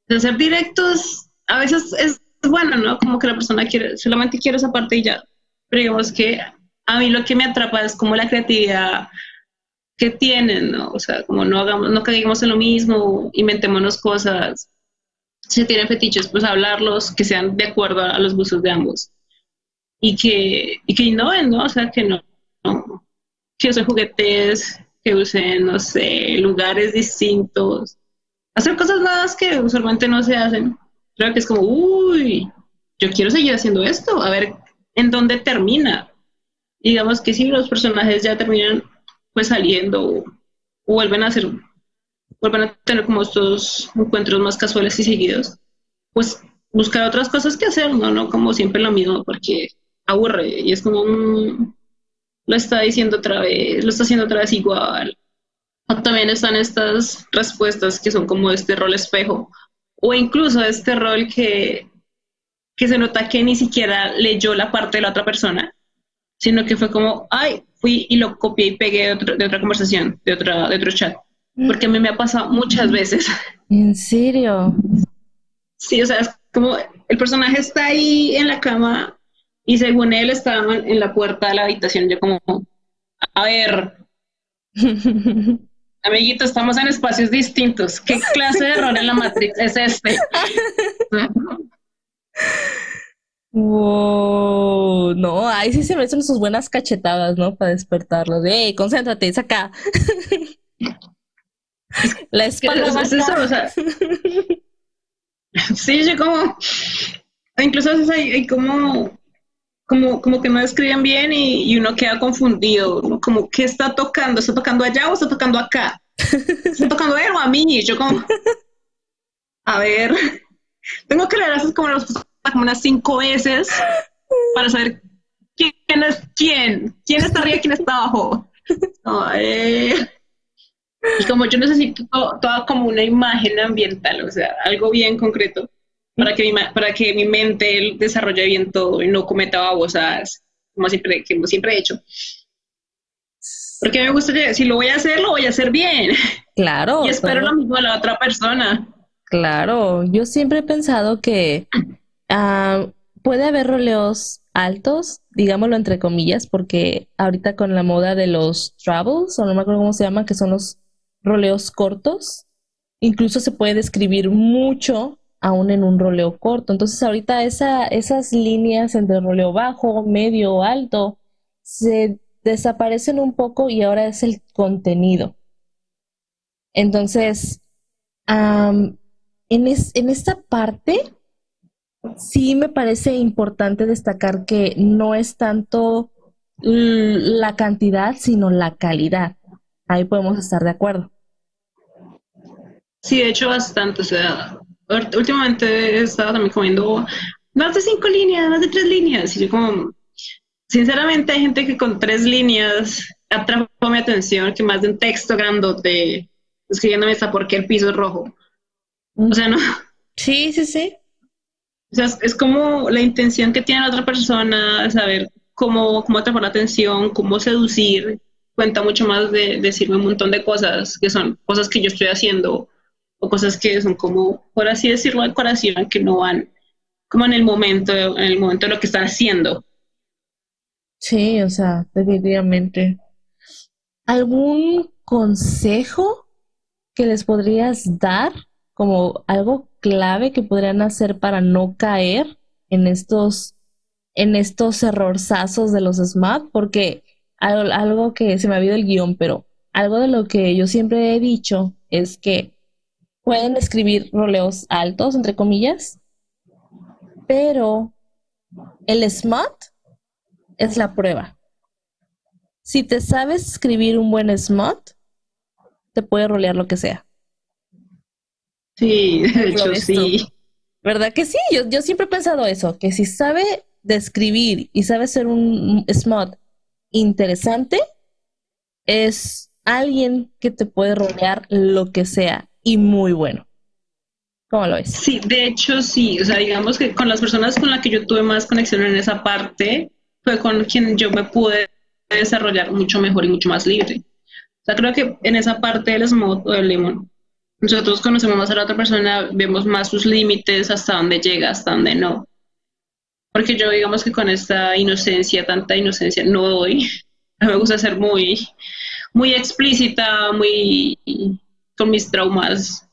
De ser directos, a veces es bueno, ¿no? Como que la persona quiere, solamente quiere esa parte y ya. Pero digamos que a mí lo que me atrapa es como la creatividad que tienen, ¿no? O sea, como no hagamos, no caigamos en lo mismo, inventémonos cosas. Si tienen fetiches, pues hablarlos, que sean de acuerdo a, los gustos de ambos. Y que, y que innoven, ¿no? O sea, que no, que usen juguetes, que usen, no sé, lugares distintos. Hacer cosas nuevas que usualmente no se hacen. Creo que es como, uy, yo quiero seguir haciendo esto, a ver en dónde termina. Digamos que si los personajes ya terminan pues saliendo o, vuelven a hacer, vuelven a tener como estos encuentros más casuales y seguidos, pues buscar otras cosas que hacer, no, no como siempre lo mismo, porque aburre y es como lo está diciendo otra vez, lo está haciendo otra vez igual. O también están estas respuestas que son como este rol espejo, o incluso este rol que, que se nota que ni siquiera leyó la parte de la otra persona, sino que fue como, ay, fui y lo copié y pegué de, otra conversación, de, otra, de otro chat. Porque a mí me ha pasado muchas veces. ¿En serio? Sí, o sea, es como el personaje está ahí en la cama y según él estaba en la puerta de la habitación. Yo como, a ver, amiguito, estamos en espacios distintos. ¿Qué clase de error en la Matrix es este? Wow, no, ahí sí se me hacen sus buenas cachetadas, ¿no? Para despertarlo. De, hey, concéntrate, saca. La espalda. Es eso, o sea, sí, yo como, incluso a veces hay, como, como, como que no escriben bien y, uno queda confundido, ¿no? Como, ¿qué está tocando? ¿Está tocando allá o está tocando acá? ¿Está tocando él o a mí? Y yo como, a ver, tengo que leer esas como los como unas cinco veces para saber quién es quién, quién está arriba y quién está abajo. Y como yo necesito toda como una imagen ambiental, o sea, algo bien concreto, para que mi, para que mi mente desarrolle bien todo y no cometa babosas, como siempre, como siempre he hecho. Porque me gusta, si lo voy a hacer, lo voy a hacer bien. Claro. Y espero lo mismo de la otra persona. Claro, yo siempre he pensado que Ah, puede haber roleos altos, digámoslo entre comillas, porque ahorita con la moda de los travels, o no me acuerdo cómo se llama, que son los roleos cortos, incluso se puede describir mucho aún en un roleo corto. Entonces ahorita esa, esas líneas entre roleo bajo, medio o alto se desaparecen un poco y ahora es el contenido. Entonces, en, en esta parte sí me parece importante destacar que no es tanto la cantidad, sino la calidad. Ahí podemos estar de acuerdo. Sí, de hecho bastante. O sea, últimamente he estado también comiendo más de cinco líneas, más de tres líneas. Y yo como, sinceramente hay gente que con tres líneas atrapó mi atención, que más de un texto grandote escribiéndome hasta por qué el piso es rojo. O sea, no. Sí, sí, sí. O sea, es como la intención que tiene la otra persona, saber cómo, cómo atrapar la atención, cómo seducir, cuenta mucho más de decirme un montón de cosas que son cosas que yo estoy haciendo o cosas que son como, por así decirlo, decoración, que no van como en el momento, en el momento de lo que están haciendo. Sí, o sea, definitivamente. ¿Algún consejo que les podrías dar como algo clave que podrían hacer para no caer en estos, en estos errorzazos de los SMAT, porque algo, que se me ha habido el guion, pero algo de lo que yo siempre he dicho es que pueden escribir roleos altos, entre comillas, pero el SMAT es la prueba. Si te sabes escribir un buen SMAT, te puede rolear lo que sea. Sí, de hecho sí. ¿Verdad que sí? Yo, yo siempre he pensado eso, que si sabe describir y sabe ser un smut interesante, es alguien que te puede rolear lo que sea y muy bueno. ¿Cómo lo ves? Sí, de hecho sí. O sea, digamos que con las personas con las que yo tuve más conexión en esa parte fue con quien yo me pude desarrollar mucho mejor y mucho más libre. O sea, creo que en esa parte del smut o del lemon nosotros conocemos más a la otra persona, vemos más sus límites, hasta dónde llega, hasta dónde no. Porque yo digamos que con esta inocencia, tanta inocencia, no doy. Me gusta ser muy, muy explícita, muy con mis traumas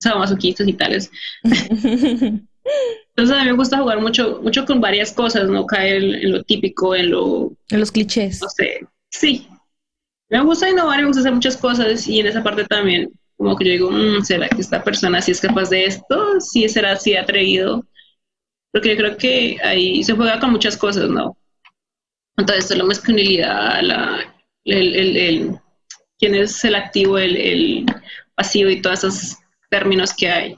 sadomasoquistas y tales. Entonces a mí me gusta jugar mucho, mucho con varias cosas, no caer en lo típico, en lo... En los clichés. No sé, sí. Me gusta innovar, me gusta hacer muchas cosas y en esa parte también como que yo digo, mm, ¿será que esta persona sí es capaz de esto? ¿Sí será así atrevido? Porque yo creo que ahí se juega con muchas cosas, ¿no? Entonces, la masculinidad, la, el, el, el, quién es el activo, el, pasivo y todos esos términos que hay.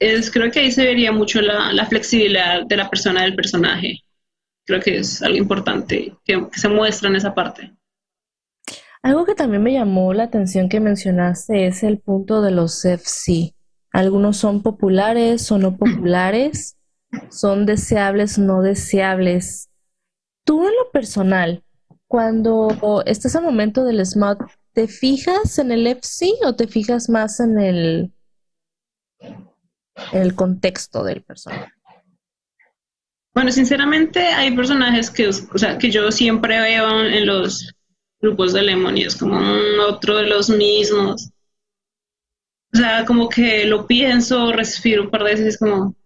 Es, creo que ahí se vería mucho la, la, flexibilidad de la persona, del personaje. Creo que es algo importante que, que se muestra en esa parte. Algo que también me llamó la atención que mencionaste es el punto de los FC. Algunos son populares o no populares, son deseables o no deseables. Tú en lo personal, cuando estás al momento del smart, ¿te fijas en el FC o te fijas más en el, el contexto del personaje? Bueno, sinceramente hay personajes que, o sea, que yo siempre veo en los grupos de Lemon y es como otro de los mismos. O sea, como que lo pienso, respiro un par de veces como,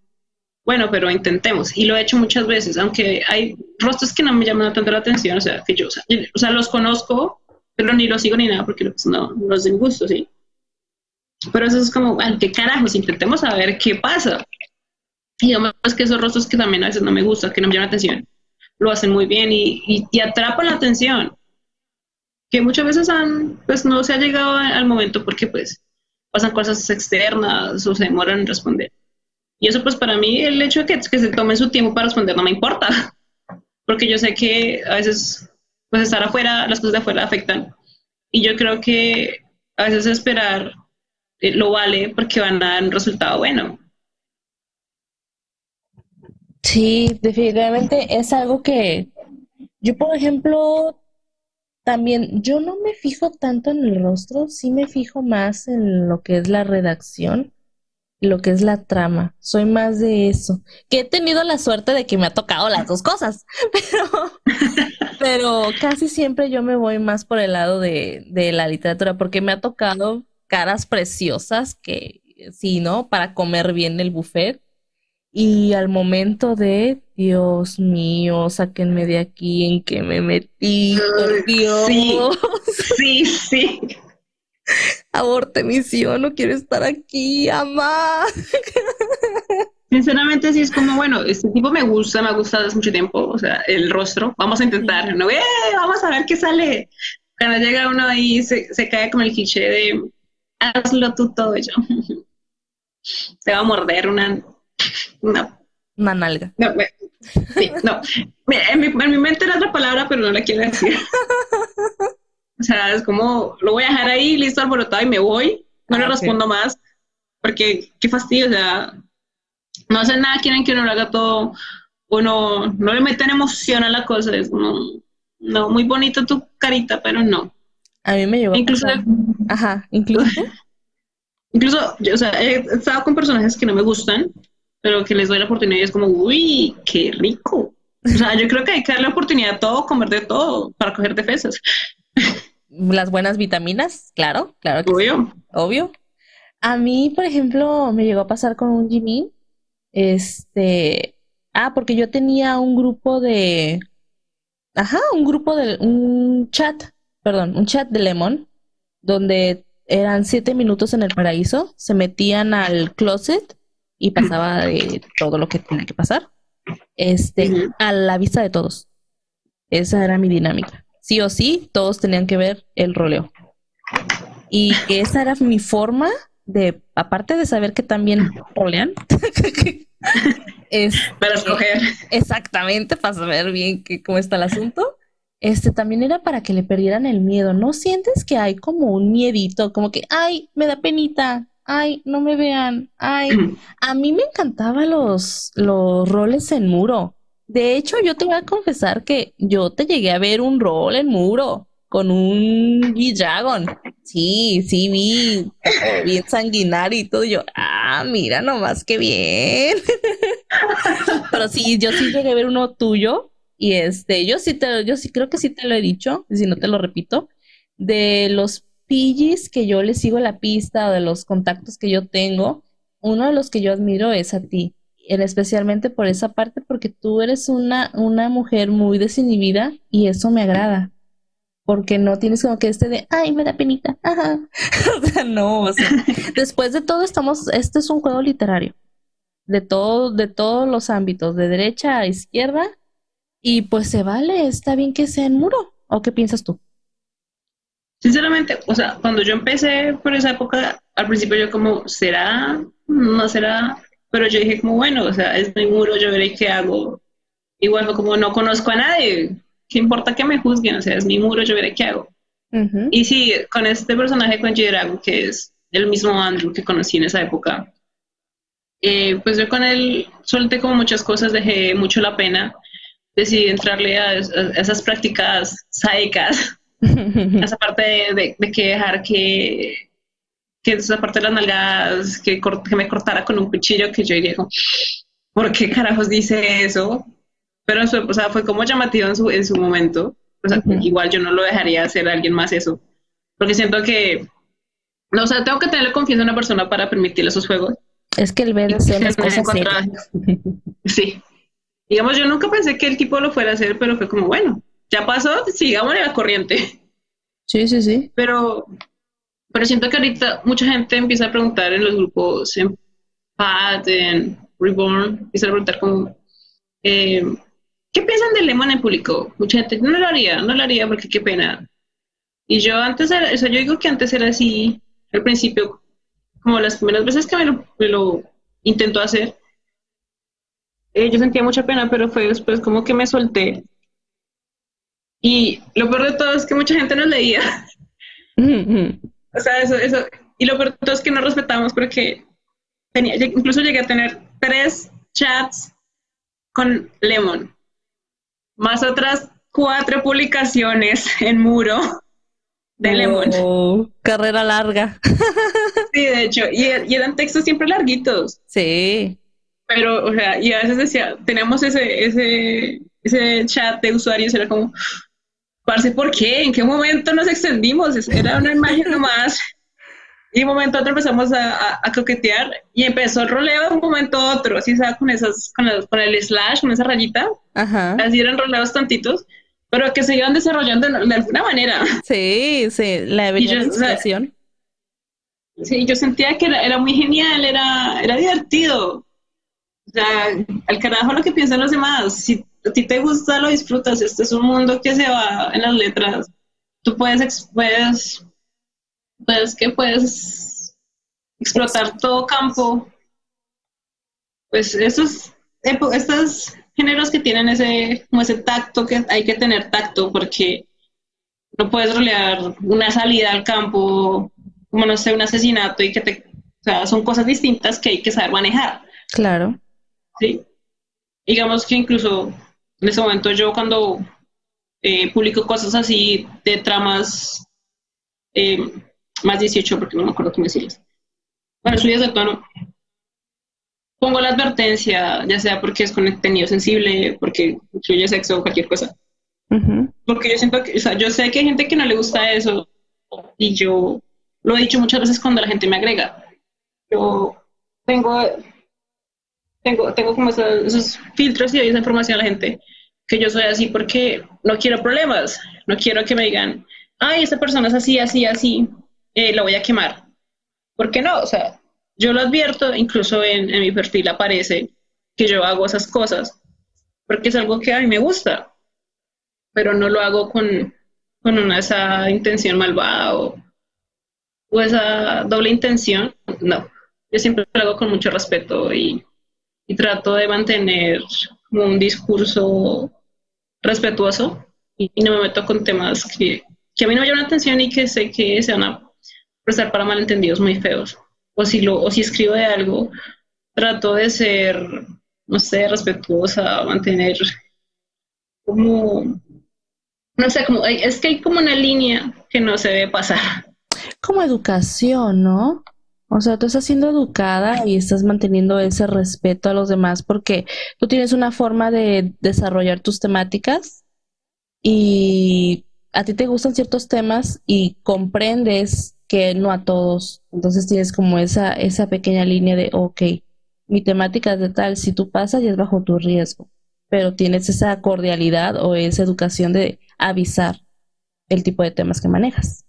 bueno, pero intentemos. Y lo he hecho muchas veces, aunque hay rostros que no me llaman tanto la atención, o sea, que yo, o sea, los conozco, pero ni los sigo ni nada porque pues, no, no es de gusto, ¿sí? Pero eso es como, ¿qué carajos? Intentemos saber qué pasa. Y digamos que esos rostros que también a veces no me gustan, que no me llaman la atención, lo hacen muy bien y, y, y atrapan la atención que muchas veces han, pues no se ha llegado al momento porque pues pasan cosas externas o se demoran en responder. Y eso pues para mí el hecho de que, se tomen su tiempo para responder no me importa, porque yo sé que a veces pues estar afuera, las cosas de afuera afectan. Y yo creo que a veces esperar eh, lo vale porque van a dar un resultado bueno. Sí, definitivamente es algo que yo, por ejemplo, también yo no me fijo tanto en el rostro, sí me fijo más en lo que es la redacción, lo que es la trama. Soy más de eso. Que he tenido la suerte de que me ha tocado las dos cosas, pero, pero casi siempre yo me voy más por el lado de, de la literatura, porque me ha tocado caras preciosas que, sí, ¿no? Para comer bien el buffet. Y al momento de, Dios mío, sáquenme de aquí en que me metí, por Dios. Sí, sí, sí. Aborte misión, no quiero estar aquí, amá. Sinceramente sí es como, bueno, este tipo me gusta, me ha gustado hace mucho tiempo, o sea, el rostro, vamos a intentar, ¿no? Eh, vamos a ver qué sale. Cuando llega uno ahí se, se cae como el cliché de hazlo tú todo yo. Te va a morder una no. Una nalga. No, sí, no. En mi, en mi mente era otra palabra, pero no la quiero decir. O sea, es como, lo voy a dejar ahí, listo, alborotado y me voy. No ah, le respondo más, porque qué fastidio, o sea, no hacen nada, quieren que uno lo haga todo, uno no le meten emoción a la cosa, es como, no, muy bonito tu carita, pero no. A mí me llevó. Incluso. Ajá, incluso. incluso, o sea, he estado con personajes que no me gustan, pero que les doy la oportunidad y es como, uy, qué rico. O sea, yo creo que hay que darle oportunidad a todo, comer de todo, para coger defensas. Las buenas vitaminas, claro, claro. Que obvio. Sí, obvio. A mí, por ejemplo, me llegó a pasar con un Jimmy. Este. Ah, porque yo tenía un grupo de. Ajá, un grupo de. Un chat, perdón, un chat de Lemon, donde eran siete minutos en el paraíso. Se metían al closet y pasaba de todo lo que tenía que pasar, este, a la vista de todos. Esa era mi dinámica. Sí o sí, todos tenían que ver el roleo. Y esa era mi forma de, aparte de saber que también rolean, es, para escoger. Exactamente, para saber bien que, cómo está el asunto. Este también era para que le perdieran el miedo. ¿No sientes que hay como un miedito? Como que, ay, me da penita, ay, no me vean, ay. A mí me encantaban los, los roles en muro. De hecho, yo te voy a confesar que yo te llegué a ver un rol en muro con un G-Dragon. Sí, sí, vi bien sanguinario y todo. yo, ah, mira nomás qué bien. Pero sí, yo sí llegué a ver uno tuyo y este, yo sí te, yo sí creo que sí te lo he dicho, si no te lo repito, de los piggies que yo le sigo la pista o de los contactos que yo tengo, uno de los que yo admiro es a ti, especialmente por esa parte, porque tú eres una, una mujer muy desinhibida y eso me agrada porque no tienes como que este de, ay, me da penita, ajá. o sea, no, o sea, después de todo estamos, este es un juego literario, de todo, de todos los ámbitos, de derecha a izquierda, y pues se vale, está bien que sea en muro, ¿o qué piensas tú? Sinceramente, o sea, cuando yo empecé por esa época, al principio yo como, ¿será? ¿No será? Pero yo dije como, bueno, o sea, es mi muro, yo veré qué hago. Igual como no conozco a nadie, ¿qué importa que me juzguen? O sea, es mi muro, yo veré qué hago. Y sí, con este personaje, con Drago, que es el mismo Andrew que conocí en esa época, eh, pues yo con él solté como muchas cosas, dejé mucho la pena, decidí entrarle a, esas prácticas sádicas, a esa parte de, que dejar que, que esa parte de las nalgadas, que, que me cortara con un cuchillo, que yo diría, ¿por qué carajos dice eso? pero o sea, fue como llamativo en su, en su momento. O sea, igual yo no lo dejaría hacer a alguien más eso, porque siento que, no, o sea, tengo que tenerle confianza a una persona para permitirle esos juegos. Es que el BDSM es cosa Sí. Digamos, yo nunca pensé que el tipo lo fuera a hacer, pero fue como, bueno, ya pasó, sigamos en la corriente. Sí, sí, sí. Pero, pero siento que ahorita mucha gente empieza a preguntar en los grupos, en PAD, en Reborn, empieza a preguntar como, eh, ¿Qué piensan del Lemon en público? Mucha gente, no lo haría, no lo haría porque qué pena. Y yo antes era, o sea, yo digo que antes era así, al principio, como las primeras veces que me lo, intentó hacer, eh, yo sentía mucha pena, pero fue después como que me solté. Y lo peor de todo es que mucha gente nos leía. O sea, eso, eso. Y lo peor es que no respetamos porque tenía, incluso llegué a tener tres chats con Lemon más otras cuatro publicaciones en muro de Lemon. carrera larga. sí, de hecho, y, eran textos siempre larguitos. Sí. Pero, o sea, y a veces decía, tenemos ese, ese, ese chat de usuarios, era como, parce, ¿por qué? ¿En qué momento nos extendimos? Era una imagen nomás. Y un momento a otro empezamos a, a, coquetear y empezó el roleo de un momento a otro, así, ¿sabes? Con, esas, con, con el slash, con esa rayita. Ajá. Así eran roleos tantitos, pero que se iban desarrollando de, alguna manera. Sí, sí, la evidenciación. sí, yo sentía que era, era, muy genial, era, era divertido. O sea, al carajo lo que piensan los demás. Si a ti te gusta, lo disfrutas. Este es un mundo que se va en las letras. Tú puedes, puedes pues que puedes explotar todo campo. Pues esos, estos géneros que tienen ese, como ese tacto, que hay que tener tacto porque no puedes rolear una salida al campo, como no sé, un asesinato y que te, o sea, son cosas distintas que hay que saber manejar. Claro. Sí. Digamos que incluso en ese momento yo cuando eh, publico cosas así de tramas eh, más 18 porque no me acuerdo cómo decirles. Bueno, subidas de tono. Pongo la advertencia, ya sea porque es contenido sensible, porque incluye sexo o cualquier cosa. Porque yo siento que, o sea, yo sé que hay gente que no le gusta eso y yo lo he dicho muchas veces cuando la gente me agrega. Yo tengo, tengo, tengo como esos, esos filtros y doy esa información a la gente que yo soy así porque no quiero problemas, no quiero que me digan, ay, esta persona es así, así, así, eh, la voy a quemar. ¿Por qué no? O sea, yo lo advierto, incluso en, mi perfil aparece que yo hago esas cosas, porque es algo que a mí me gusta, pero no lo hago con, con una esa intención malvada o, o esa doble intención, no. Yo siempre lo hago con mucho respeto y, y trato de mantener como un discurso respetuoso y, no me meto con temas que, que a mí no me llaman atención y que sé que se van a prestar para malentendidos muy feos. O si, lo, o si escribo de algo, trato de ser, no sé, respetuosa, mantener como, no sé, como, es que hay como una línea que no se debe pasar. Como educación, ¿no? O sea, tú estás siendo educada y estás manteniendo ese respeto a los demás porque tú tienes una forma de desarrollar tus temáticas y a ti te gustan ciertos temas y comprendes que no a todos. Entonces tienes como esa, esa pequeña línea de, ok, mi temática es de tal, si tú pasas ya es bajo tu riesgo, pero tienes esa cordialidad o esa educación de avisar el tipo de temas que manejas.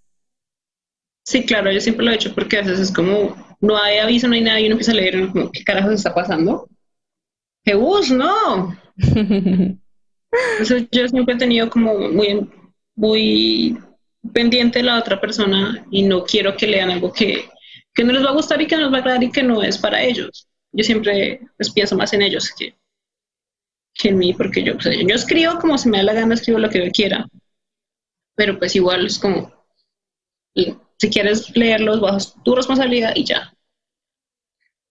Sí, claro, yo siempre lo he hecho porque a veces es como, no hay aviso, no hay nada y uno empieza a leer como, ¿qué carajo está pasando? ¡Jesús, no! yo siempre he tenido como muy, muy pendiente de la otra persona y no quiero que lean algo que, que no les va a gustar y que no les va a agradar y que no es para ellos. Yo siempre pues, pienso más en ellos que, que en mí, porque yo, yo escribo como se me da la gana, escribo lo que yo quiera, pero pues igual es como, si quieres leerlos bajo tu responsabilidad y ya.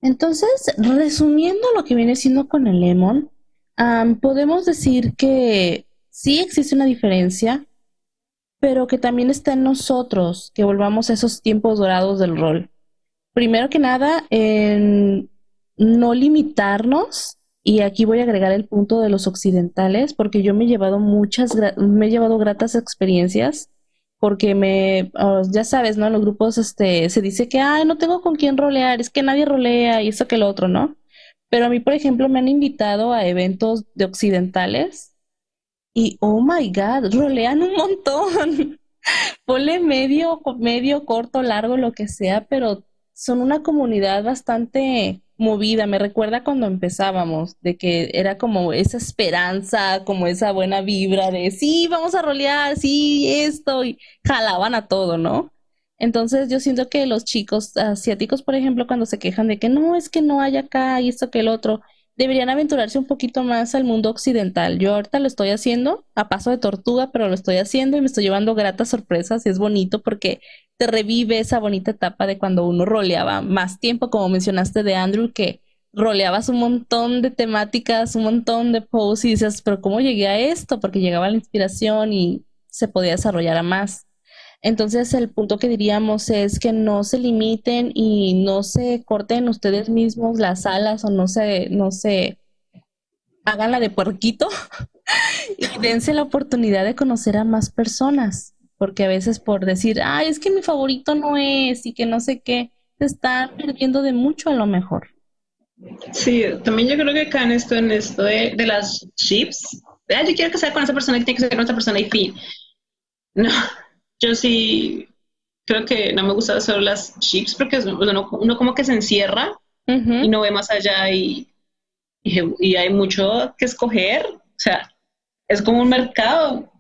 Entonces, resumiendo lo que viene siendo con el Lemon, podemos decir que sí existe una diferencia, pero que también está en nosotros que volvamos a esos tiempos dorados del rol. Primero que nada, en no limitarnos, y aquí voy a agregar el punto de los occidentales, porque yo me he llevado muchas, me he llevado gratas experiencias porque me, oh, ya sabes, ¿no? Los grupos este, se dice que, ay, no tengo con quién rolear, es que nadie rolea y eso que lo otro, ¿no? Pero a mí, por ejemplo, me han invitado a eventos de occidentales y, oh my God, rolean un montón. Ponle medio, medio, corto, largo, lo que sea, pero son una comunidad bastante movida, me recuerda cuando empezábamos, de que era como esa esperanza, como esa buena vibra de sí, vamos a rolear, sí, esto, y jalaban a todo, ¿no? Entonces yo siento que los chicos asiáticos, por ejemplo, cuando se quejan de que no, es que no hay acá y esto que el otro, deberían aventurarse un poquito más al mundo occidental. Yo ahorita lo estoy haciendo a paso de tortuga, pero lo estoy haciendo y me estoy llevando gratas sorpresas y es bonito porque te revive esa bonita etapa de cuando uno roleaba más tiempo, como mencionaste de Andrew, que roleabas un montón de temáticas, un montón de posts y dices, pero ¿cómo llegué a esto? Porque llegaba la inspiración y se podía desarrollar a más. Entonces, el punto que diríamos es que no se limiten y no se corten ustedes mismos las alas o no se, no se hagan la de puerquito y dense la oportunidad de conocer a más personas, porque a veces por decir, ay, es que mi favorito no es y que no sé qué, se está perdiendo de mucho a lo mejor. Sí, también yo creo que acá en esto, en esto de, las chips, ah, yo quiero que con esa persona que tiene que ser con otra persona y fin. No, yo sí creo que no me gusta solo las chips porque uno, como que se encierra y no ve más allá y, y, hay mucho que escoger. O sea, es como un mercado.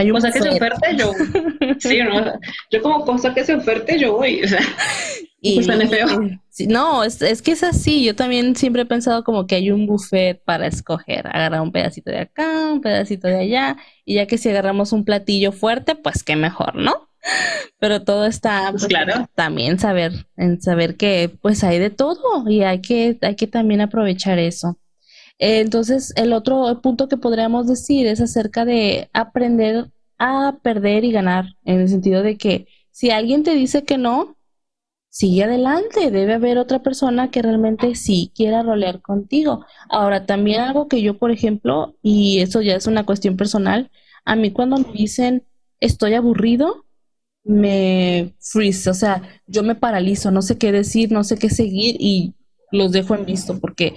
Hay cosa que se oferte, yo. sí. Yo como cosa que se oferte, yo voy. O sea, y, feo. no, es, es, que es así. Yo también siempre he pensado como que hay un buffet para escoger. Agarrar un pedacito de acá, un pedacito de allá. Y ya que si agarramos un platillo fuerte, pues qué mejor, ¿no? Pero todo está pues, claro. también saber, en saber que pues hay de todo y hay que, hay que también aprovechar eso. Entonces, el otro punto que podríamos decir es acerca de aprender a perder y ganar, en el sentido de que si alguien te dice que no, sigue adelante, debe haber otra persona que realmente sí quiera rolear contigo. Ahora, también algo que yo, por ejemplo, y eso ya es una cuestión personal, a mí cuando me dicen estoy aburrido, me freeze, o sea, yo me paralizo, no sé qué decir, no sé qué seguir y los dejo en visto porque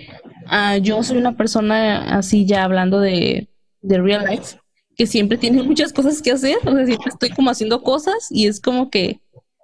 uh, yo soy una persona así ya hablando de, de real life que siempre tiene muchas cosas que hacer, o sea, siempre estoy como haciendo cosas y es como que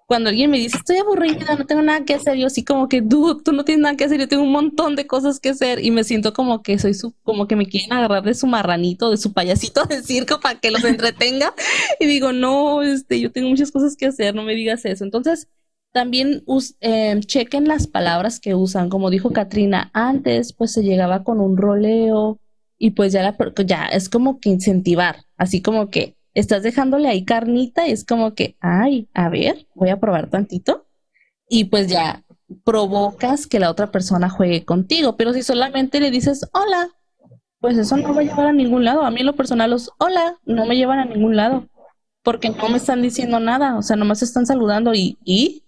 cuando alguien me dice, estoy aburrida, no tengo nada que hacer, yo así como que, dude, tú no tienes nada que hacer, yo tengo un montón de cosas que hacer y me siento como que soy su, como que me quieren agarrar de su marranito, de su payasito de circo para que los entretenga y digo, no, este, yo tengo muchas cosas que hacer, no me digas eso. Entonces, también eh, chequen las palabras que usan. Como dijo Katrina, antes pues se llegaba con un roleo y pues ya, la, ya es como que incentivar, así como que estás dejándole ahí carnita y es como que, ay, a ver, voy a probar tantito. Y pues ya provocas que la otra persona juegue contigo. Pero si solamente le dices hola, pues eso no va a llevar a ningún lado. A mí en lo personal los hola no me llevan a ningún lado. Porque no me están diciendo nada. O sea, nomás están saludando y, y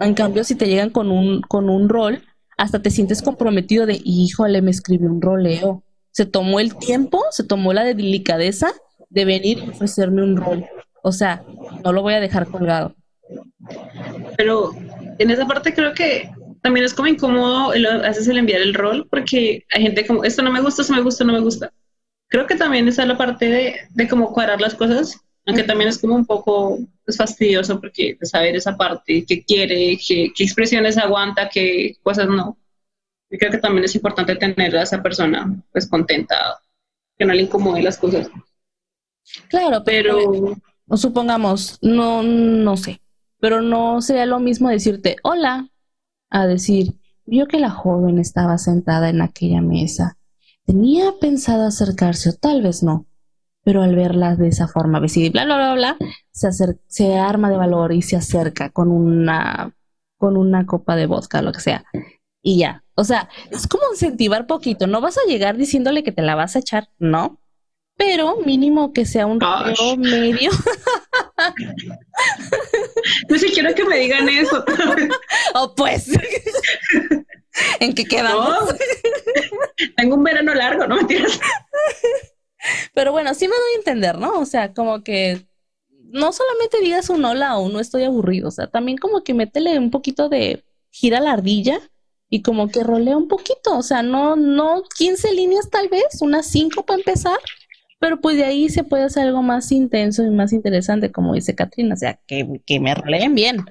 en cambio, si te llegan con un, con un rol, hasta te sientes comprometido de, híjole, me escribió un roleo. Se tomó el tiempo, se tomó la delicadeza de venir y ofrecerme un rol. O sea, no lo voy a dejar colgado. Pero en esa parte creo que también es como incómodo haces el enviar el rol porque hay gente como, esto no me gusta, esto me gusta, no me gusta. Creo que también está la parte de, de cómo cuadrar las cosas, aunque también es como un poco es fastidioso porque de saber esa parte, qué quiere, qué, expresiones aguanta, qué cosas no. Y creo que también es importante tener a esa persona pues contenta, que no le incomode las cosas. Claro, pero, o supongamos, no, no sé, pero no sería lo mismo decirte hola a decir, vio que la joven estaba sentada en aquella mesa. Tenía pensado acercarse o tal vez no pero al verla de esa forma vestida y bla, bla, bla, bla, se, se arma de valor y se acerca con una, con una copa de vodka, lo que sea. Y ya, o sea, es como incentivar poquito, no vas a llegar diciéndole que te la vas a echar, no, pero mínimo que sea un rollo medio. no sé, quiero que me digan eso. o oh, pues, ¿en qué quedamos? Tengo un verano largo, no mentiras. Pero bueno, sí me doy a entender, ¿no? O sea, como que no solamente digas un hola o no estoy aburrido, o sea, también como que métele un poquito de gira la ardilla y como que rolea un poquito, o sea, no, no 15 líneas tal vez, unas 5 para empezar, pero pues de ahí se puede hacer algo más intenso y más interesante, como dice Katrina, o sea, que, que me roleen bien.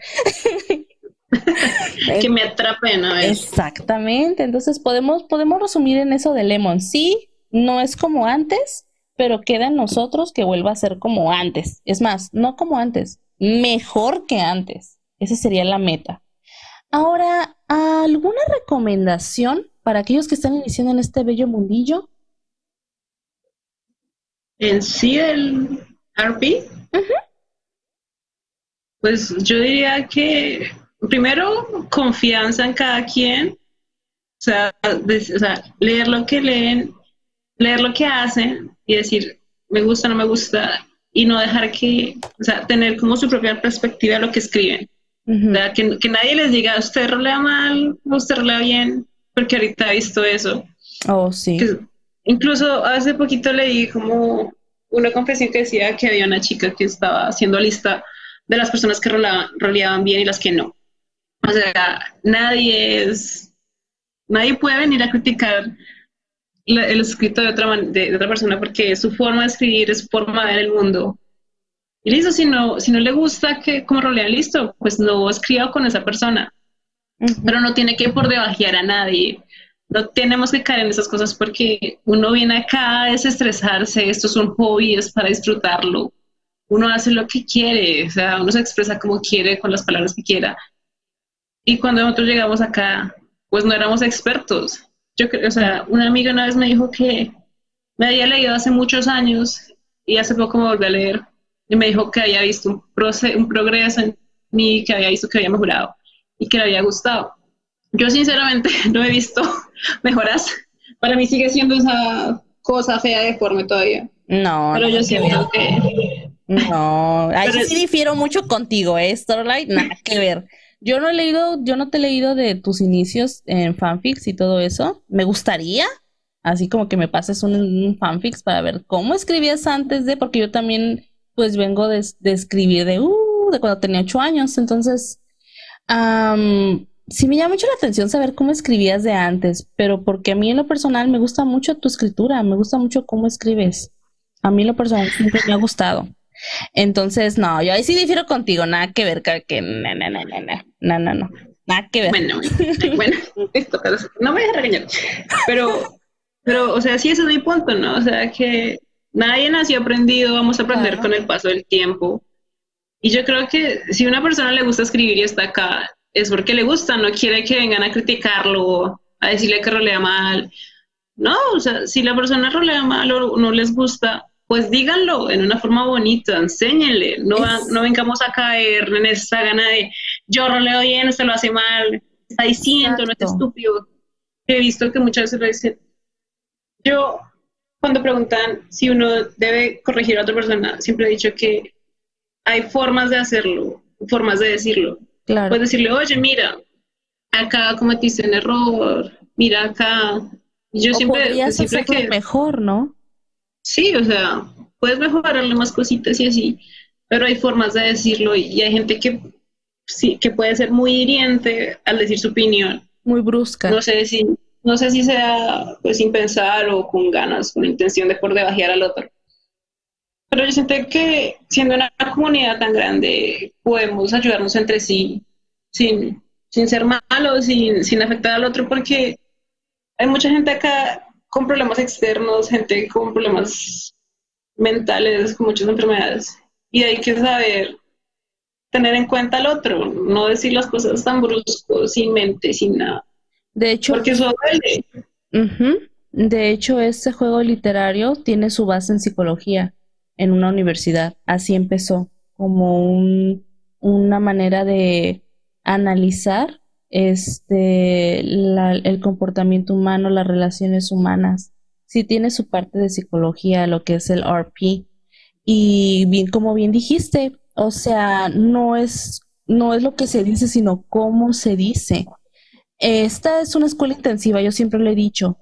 que me atrapen, a ver. Exactamente, entonces podemos, podemos resumir en eso de Lemon, sí, no es como antes, pero queda en nosotros que vuelva a ser como antes. Es más, no como antes, mejor que antes. Esa sería la meta. Ahora, ¿alguna recomendación para aquellos que están iniciando en este bello mundillo? En sí, el RP. Pues yo diría que primero confianza en cada quien, o sea, o sea, leer lo que leen leer lo que hacen y decir, me gusta, no me gusta, y no dejar que, o sea, tener como su propia perspectiva de lo que escriben. que, nadie les diga, usted rolea mal, usted rolea bien, porque ahorita he visto eso. Oh, sí. incluso hace poquito leí como una confesión que decía que había una chica que estaba haciendo lista de las personas que roleaban bien y las que no. O sea, nadie es, nadie puede venir a criticar el escrito de otra, de, otra persona porque su forma de escribir, es su forma de ver el mundo. Y listo, si no, si no le gusta que como rolean, listo, pues no escriba con esa persona. Pero no tiene que por debajear a nadie. No tenemos que caer en esas cosas porque uno viene acá a desestresarse, esto es un hobby, es para disfrutarlo. Uno hace lo que quiere, o sea, uno se expresa como quiere, con las palabras que quiera. Y cuando nosotros llegamos acá, pues no éramos expertos yo o sea, una amiga una vez me dijo que me había leído hace muchos años y hace poco me volví a leer y me dijo que había visto un, un progreso en mí, que había visto que había mejorado y que le había gustado. Yo sinceramente no he visto mejoras. Para mí sigue siendo esa cosa fea deforme todavía. No. Pero yo siento que... No, ahí sí difiero mucho contigo, ¿eh? Starlight, nada que ver. Yo no he leído, yo no te he leído de tus inicios en fanfics y todo eso. Me gustaría, así como que me pases un, fanfics para ver cómo escribías antes de, porque yo también, pues vengo de, escribir de, uh, de cuando tenía ocho años. Entonces, sí me llama mucho la atención saber cómo escribías de antes, pero porque a mí en lo personal me gusta mucho tu escritura, me gusta mucho cómo escribes. A mí en lo personal siempre me ha gustado. Entonces, no, yo ahí sí difiero contigo, nada que ver, que no, no, no, no, no, no, no, nada que ver. Bueno, bueno, esto, no me dejes regañar, pero, pero, o sea, sí ese es mi punto, ¿no? O sea, que nadie nació aprendido, vamos a aprender con el paso del tiempo. Y yo creo que si una persona le gusta escribir y está acá, es porque le gusta, no quiere que vengan a criticarlo, a decirle que rolea mal. No, o sea, si la persona rolea mal o no les gusta, pues díganlo en una forma bonita, enséñenle, no, no vengamos a caer en esa gana de yo roleo bien, usted lo hace mal, está diciendo, no es estúpido. He visto que muchas veces lo dicen. Yo, cuando preguntan si uno debe corregir a otra persona, siempre he dicho que hay formas de hacerlo, formas de decirlo. Claro. Puedes decirle, oye, mira, acá cometiste un error, mira acá. yo siempre, siempre que mejor, ¿no? Sí, o sea, puedes mejorarle más cositas y así, pero hay formas de decirlo y hay gente que sí, que puede ser muy hiriente al decir su opinión. Muy brusca. No sé si, no sé si sea pues sin pensar o con ganas, con intención de por debajear al otro. Pero yo siento que siendo una comunidad tan grande, podemos ayudarnos entre sí sin, sin ser malos, sin, sin afectar al otro, porque hay mucha gente acá con problemas externos, gente con problemas mentales, con muchas enfermedades. Y hay que saber tener en cuenta al otro, no decir las cosas tan bruscos, sin mente, sin nada. De hecho, porque eso duele. De hecho, este juego literario tiene su base en psicología en una universidad. Así empezó, como un, una manera de analizar este el comportamiento humano, las relaciones humanas. Sí tiene su parte de psicología, lo que es el RP. Y bien, como bien dijiste, o sea, no es, no es lo que se dice, sino cómo se dice. Esta es una escuela intensiva, yo siempre lo he dicho.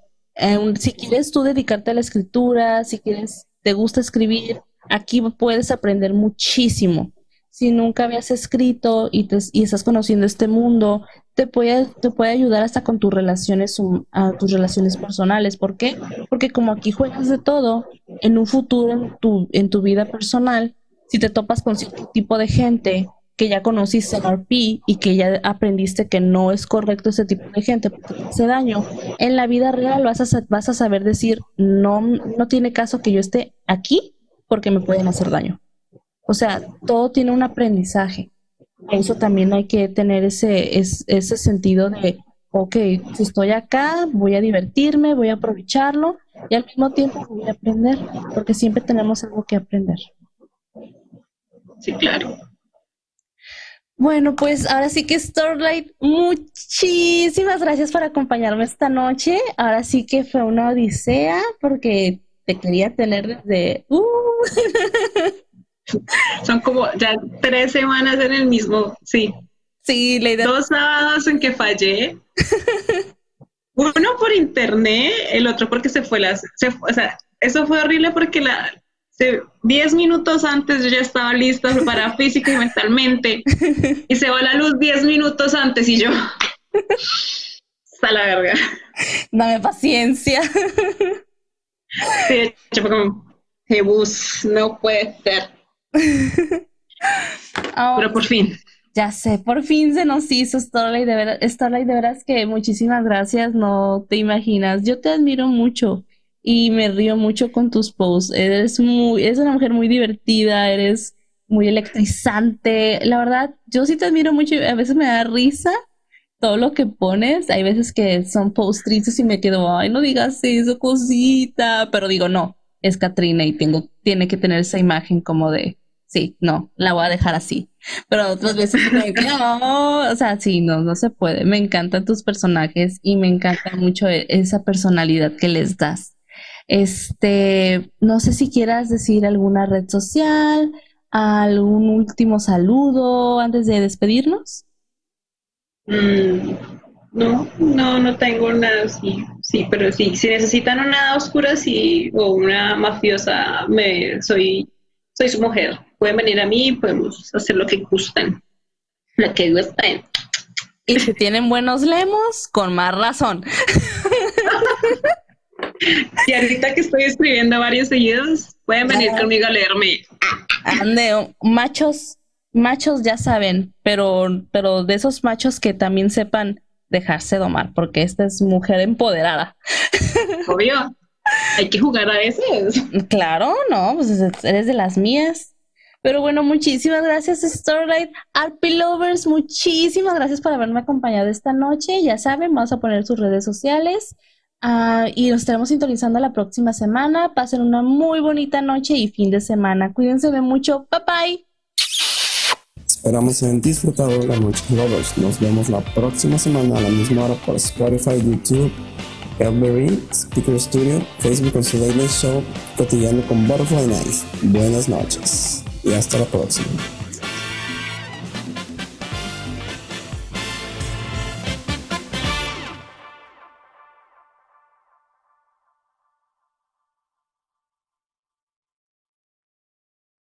si quieres tú dedicarte a la escritura, si quieres, te gusta escribir, aquí puedes aprender muchísimo. Si nunca habías escrito y, y estás conociendo este mundo, te puede, te puede ayudar hasta con tus relaciones, a tus relaciones personales. ¿Por qué? Porque como aquí juegas de todo, en un futuro, en tu, en tu vida personal, si te topas con cierto tipo de gente que ya conociste en RP y que ya aprendiste que no es correcto ese tipo de gente porque te hace daño, en la vida real vas a, vas a saber decir, no, no tiene caso que yo esté aquí porque me pueden hacer daño. O sea, todo tiene un aprendizaje. Eso también hay que tener ese, ese sentido de, ok, si estoy acá, voy a divertirme, voy a aprovecharlo y al mismo tiempo voy a aprender, porque siempre tenemos algo que aprender. Sí, claro. Bueno, pues ahora sí que Starlight, muchísimas gracias por acompañarme esta noche. Ahora sí que fue una odisea porque te quería tener desde... Uh. Son como ya tres semanas en el mismo, sí. Sí, la idea. Dos sábados en que fallé. Uno por internet, el otro porque se fue las... Se, o sea, eso fue horrible porque la, diez minutos antes yo ya estaba lista, preparada física y mentalmente, y se va la luz diez minutos antes y yo, está la verga. Dame paciencia. Sí, yo fue como, Jebus, no puede ser. Pero por fin. Ya sé, por fin se nos hizo Starlight, de verdad, Starlight, de veras que muchísimas gracias, no te imaginas, yo te admiro mucho y me río mucho con tus posts. Eres muy, eres una mujer muy divertida, eres muy electrizante. La verdad, yo sí te admiro mucho y a veces me da risa todo lo que pones. Hay veces que son posts tristes y me quedo, ay, no digas eso, cosita. Pero digo, no, es Katrina y tengo, tiene que tener esa imagen como de, sí, no, la voy a dejar así. Pero otras veces no, o sea, sí, no, no se puede. Me encantan tus personajes y me encanta mucho e-, esa personalidad que les das. Este, no sé si quieras decir alguna red social, algún último saludo antes de despedirnos. Mm, no, no, no tengo nada así. Sí, pero sí, si necesitan una oscura sí, o una mafiosa, me soy, soy su mujer. Pueden venir a mí, podemos hacer lo que gusten. Lo que gusten. Y si tienen buenos lemos, con más razón. Y ahorita que estoy escribiendo varios seguidos, pueden venir conmigo a leerme. Ande, machos, machos ya saben, pero, pero de esos machos que también sepan dejarse domar, porque esta es mujer empoderada. Obvio. Hay que jugar a veces. Claro, no, pues eres de las mías. Pero bueno, muchísimas gracias Starlight, Arpy Lovers, muchísimas gracias por haberme acompañado esta noche. Ya saben, vamos a poner sus redes sociales uh, y nos estaremos sintonizando la próxima semana. Pasen una muy bonita noche y fin de semana. Cuídense de mucho. Bye bye. Esperamos hayan disfrutado la noche, lovers. Nos vemos la próxima semana a la misma hora por Spotify, YouTube, Elberry, Speaker Studio, Facebook en su Show, cotidiano con Butterfly Nice. Buenas noches y hasta la próxima.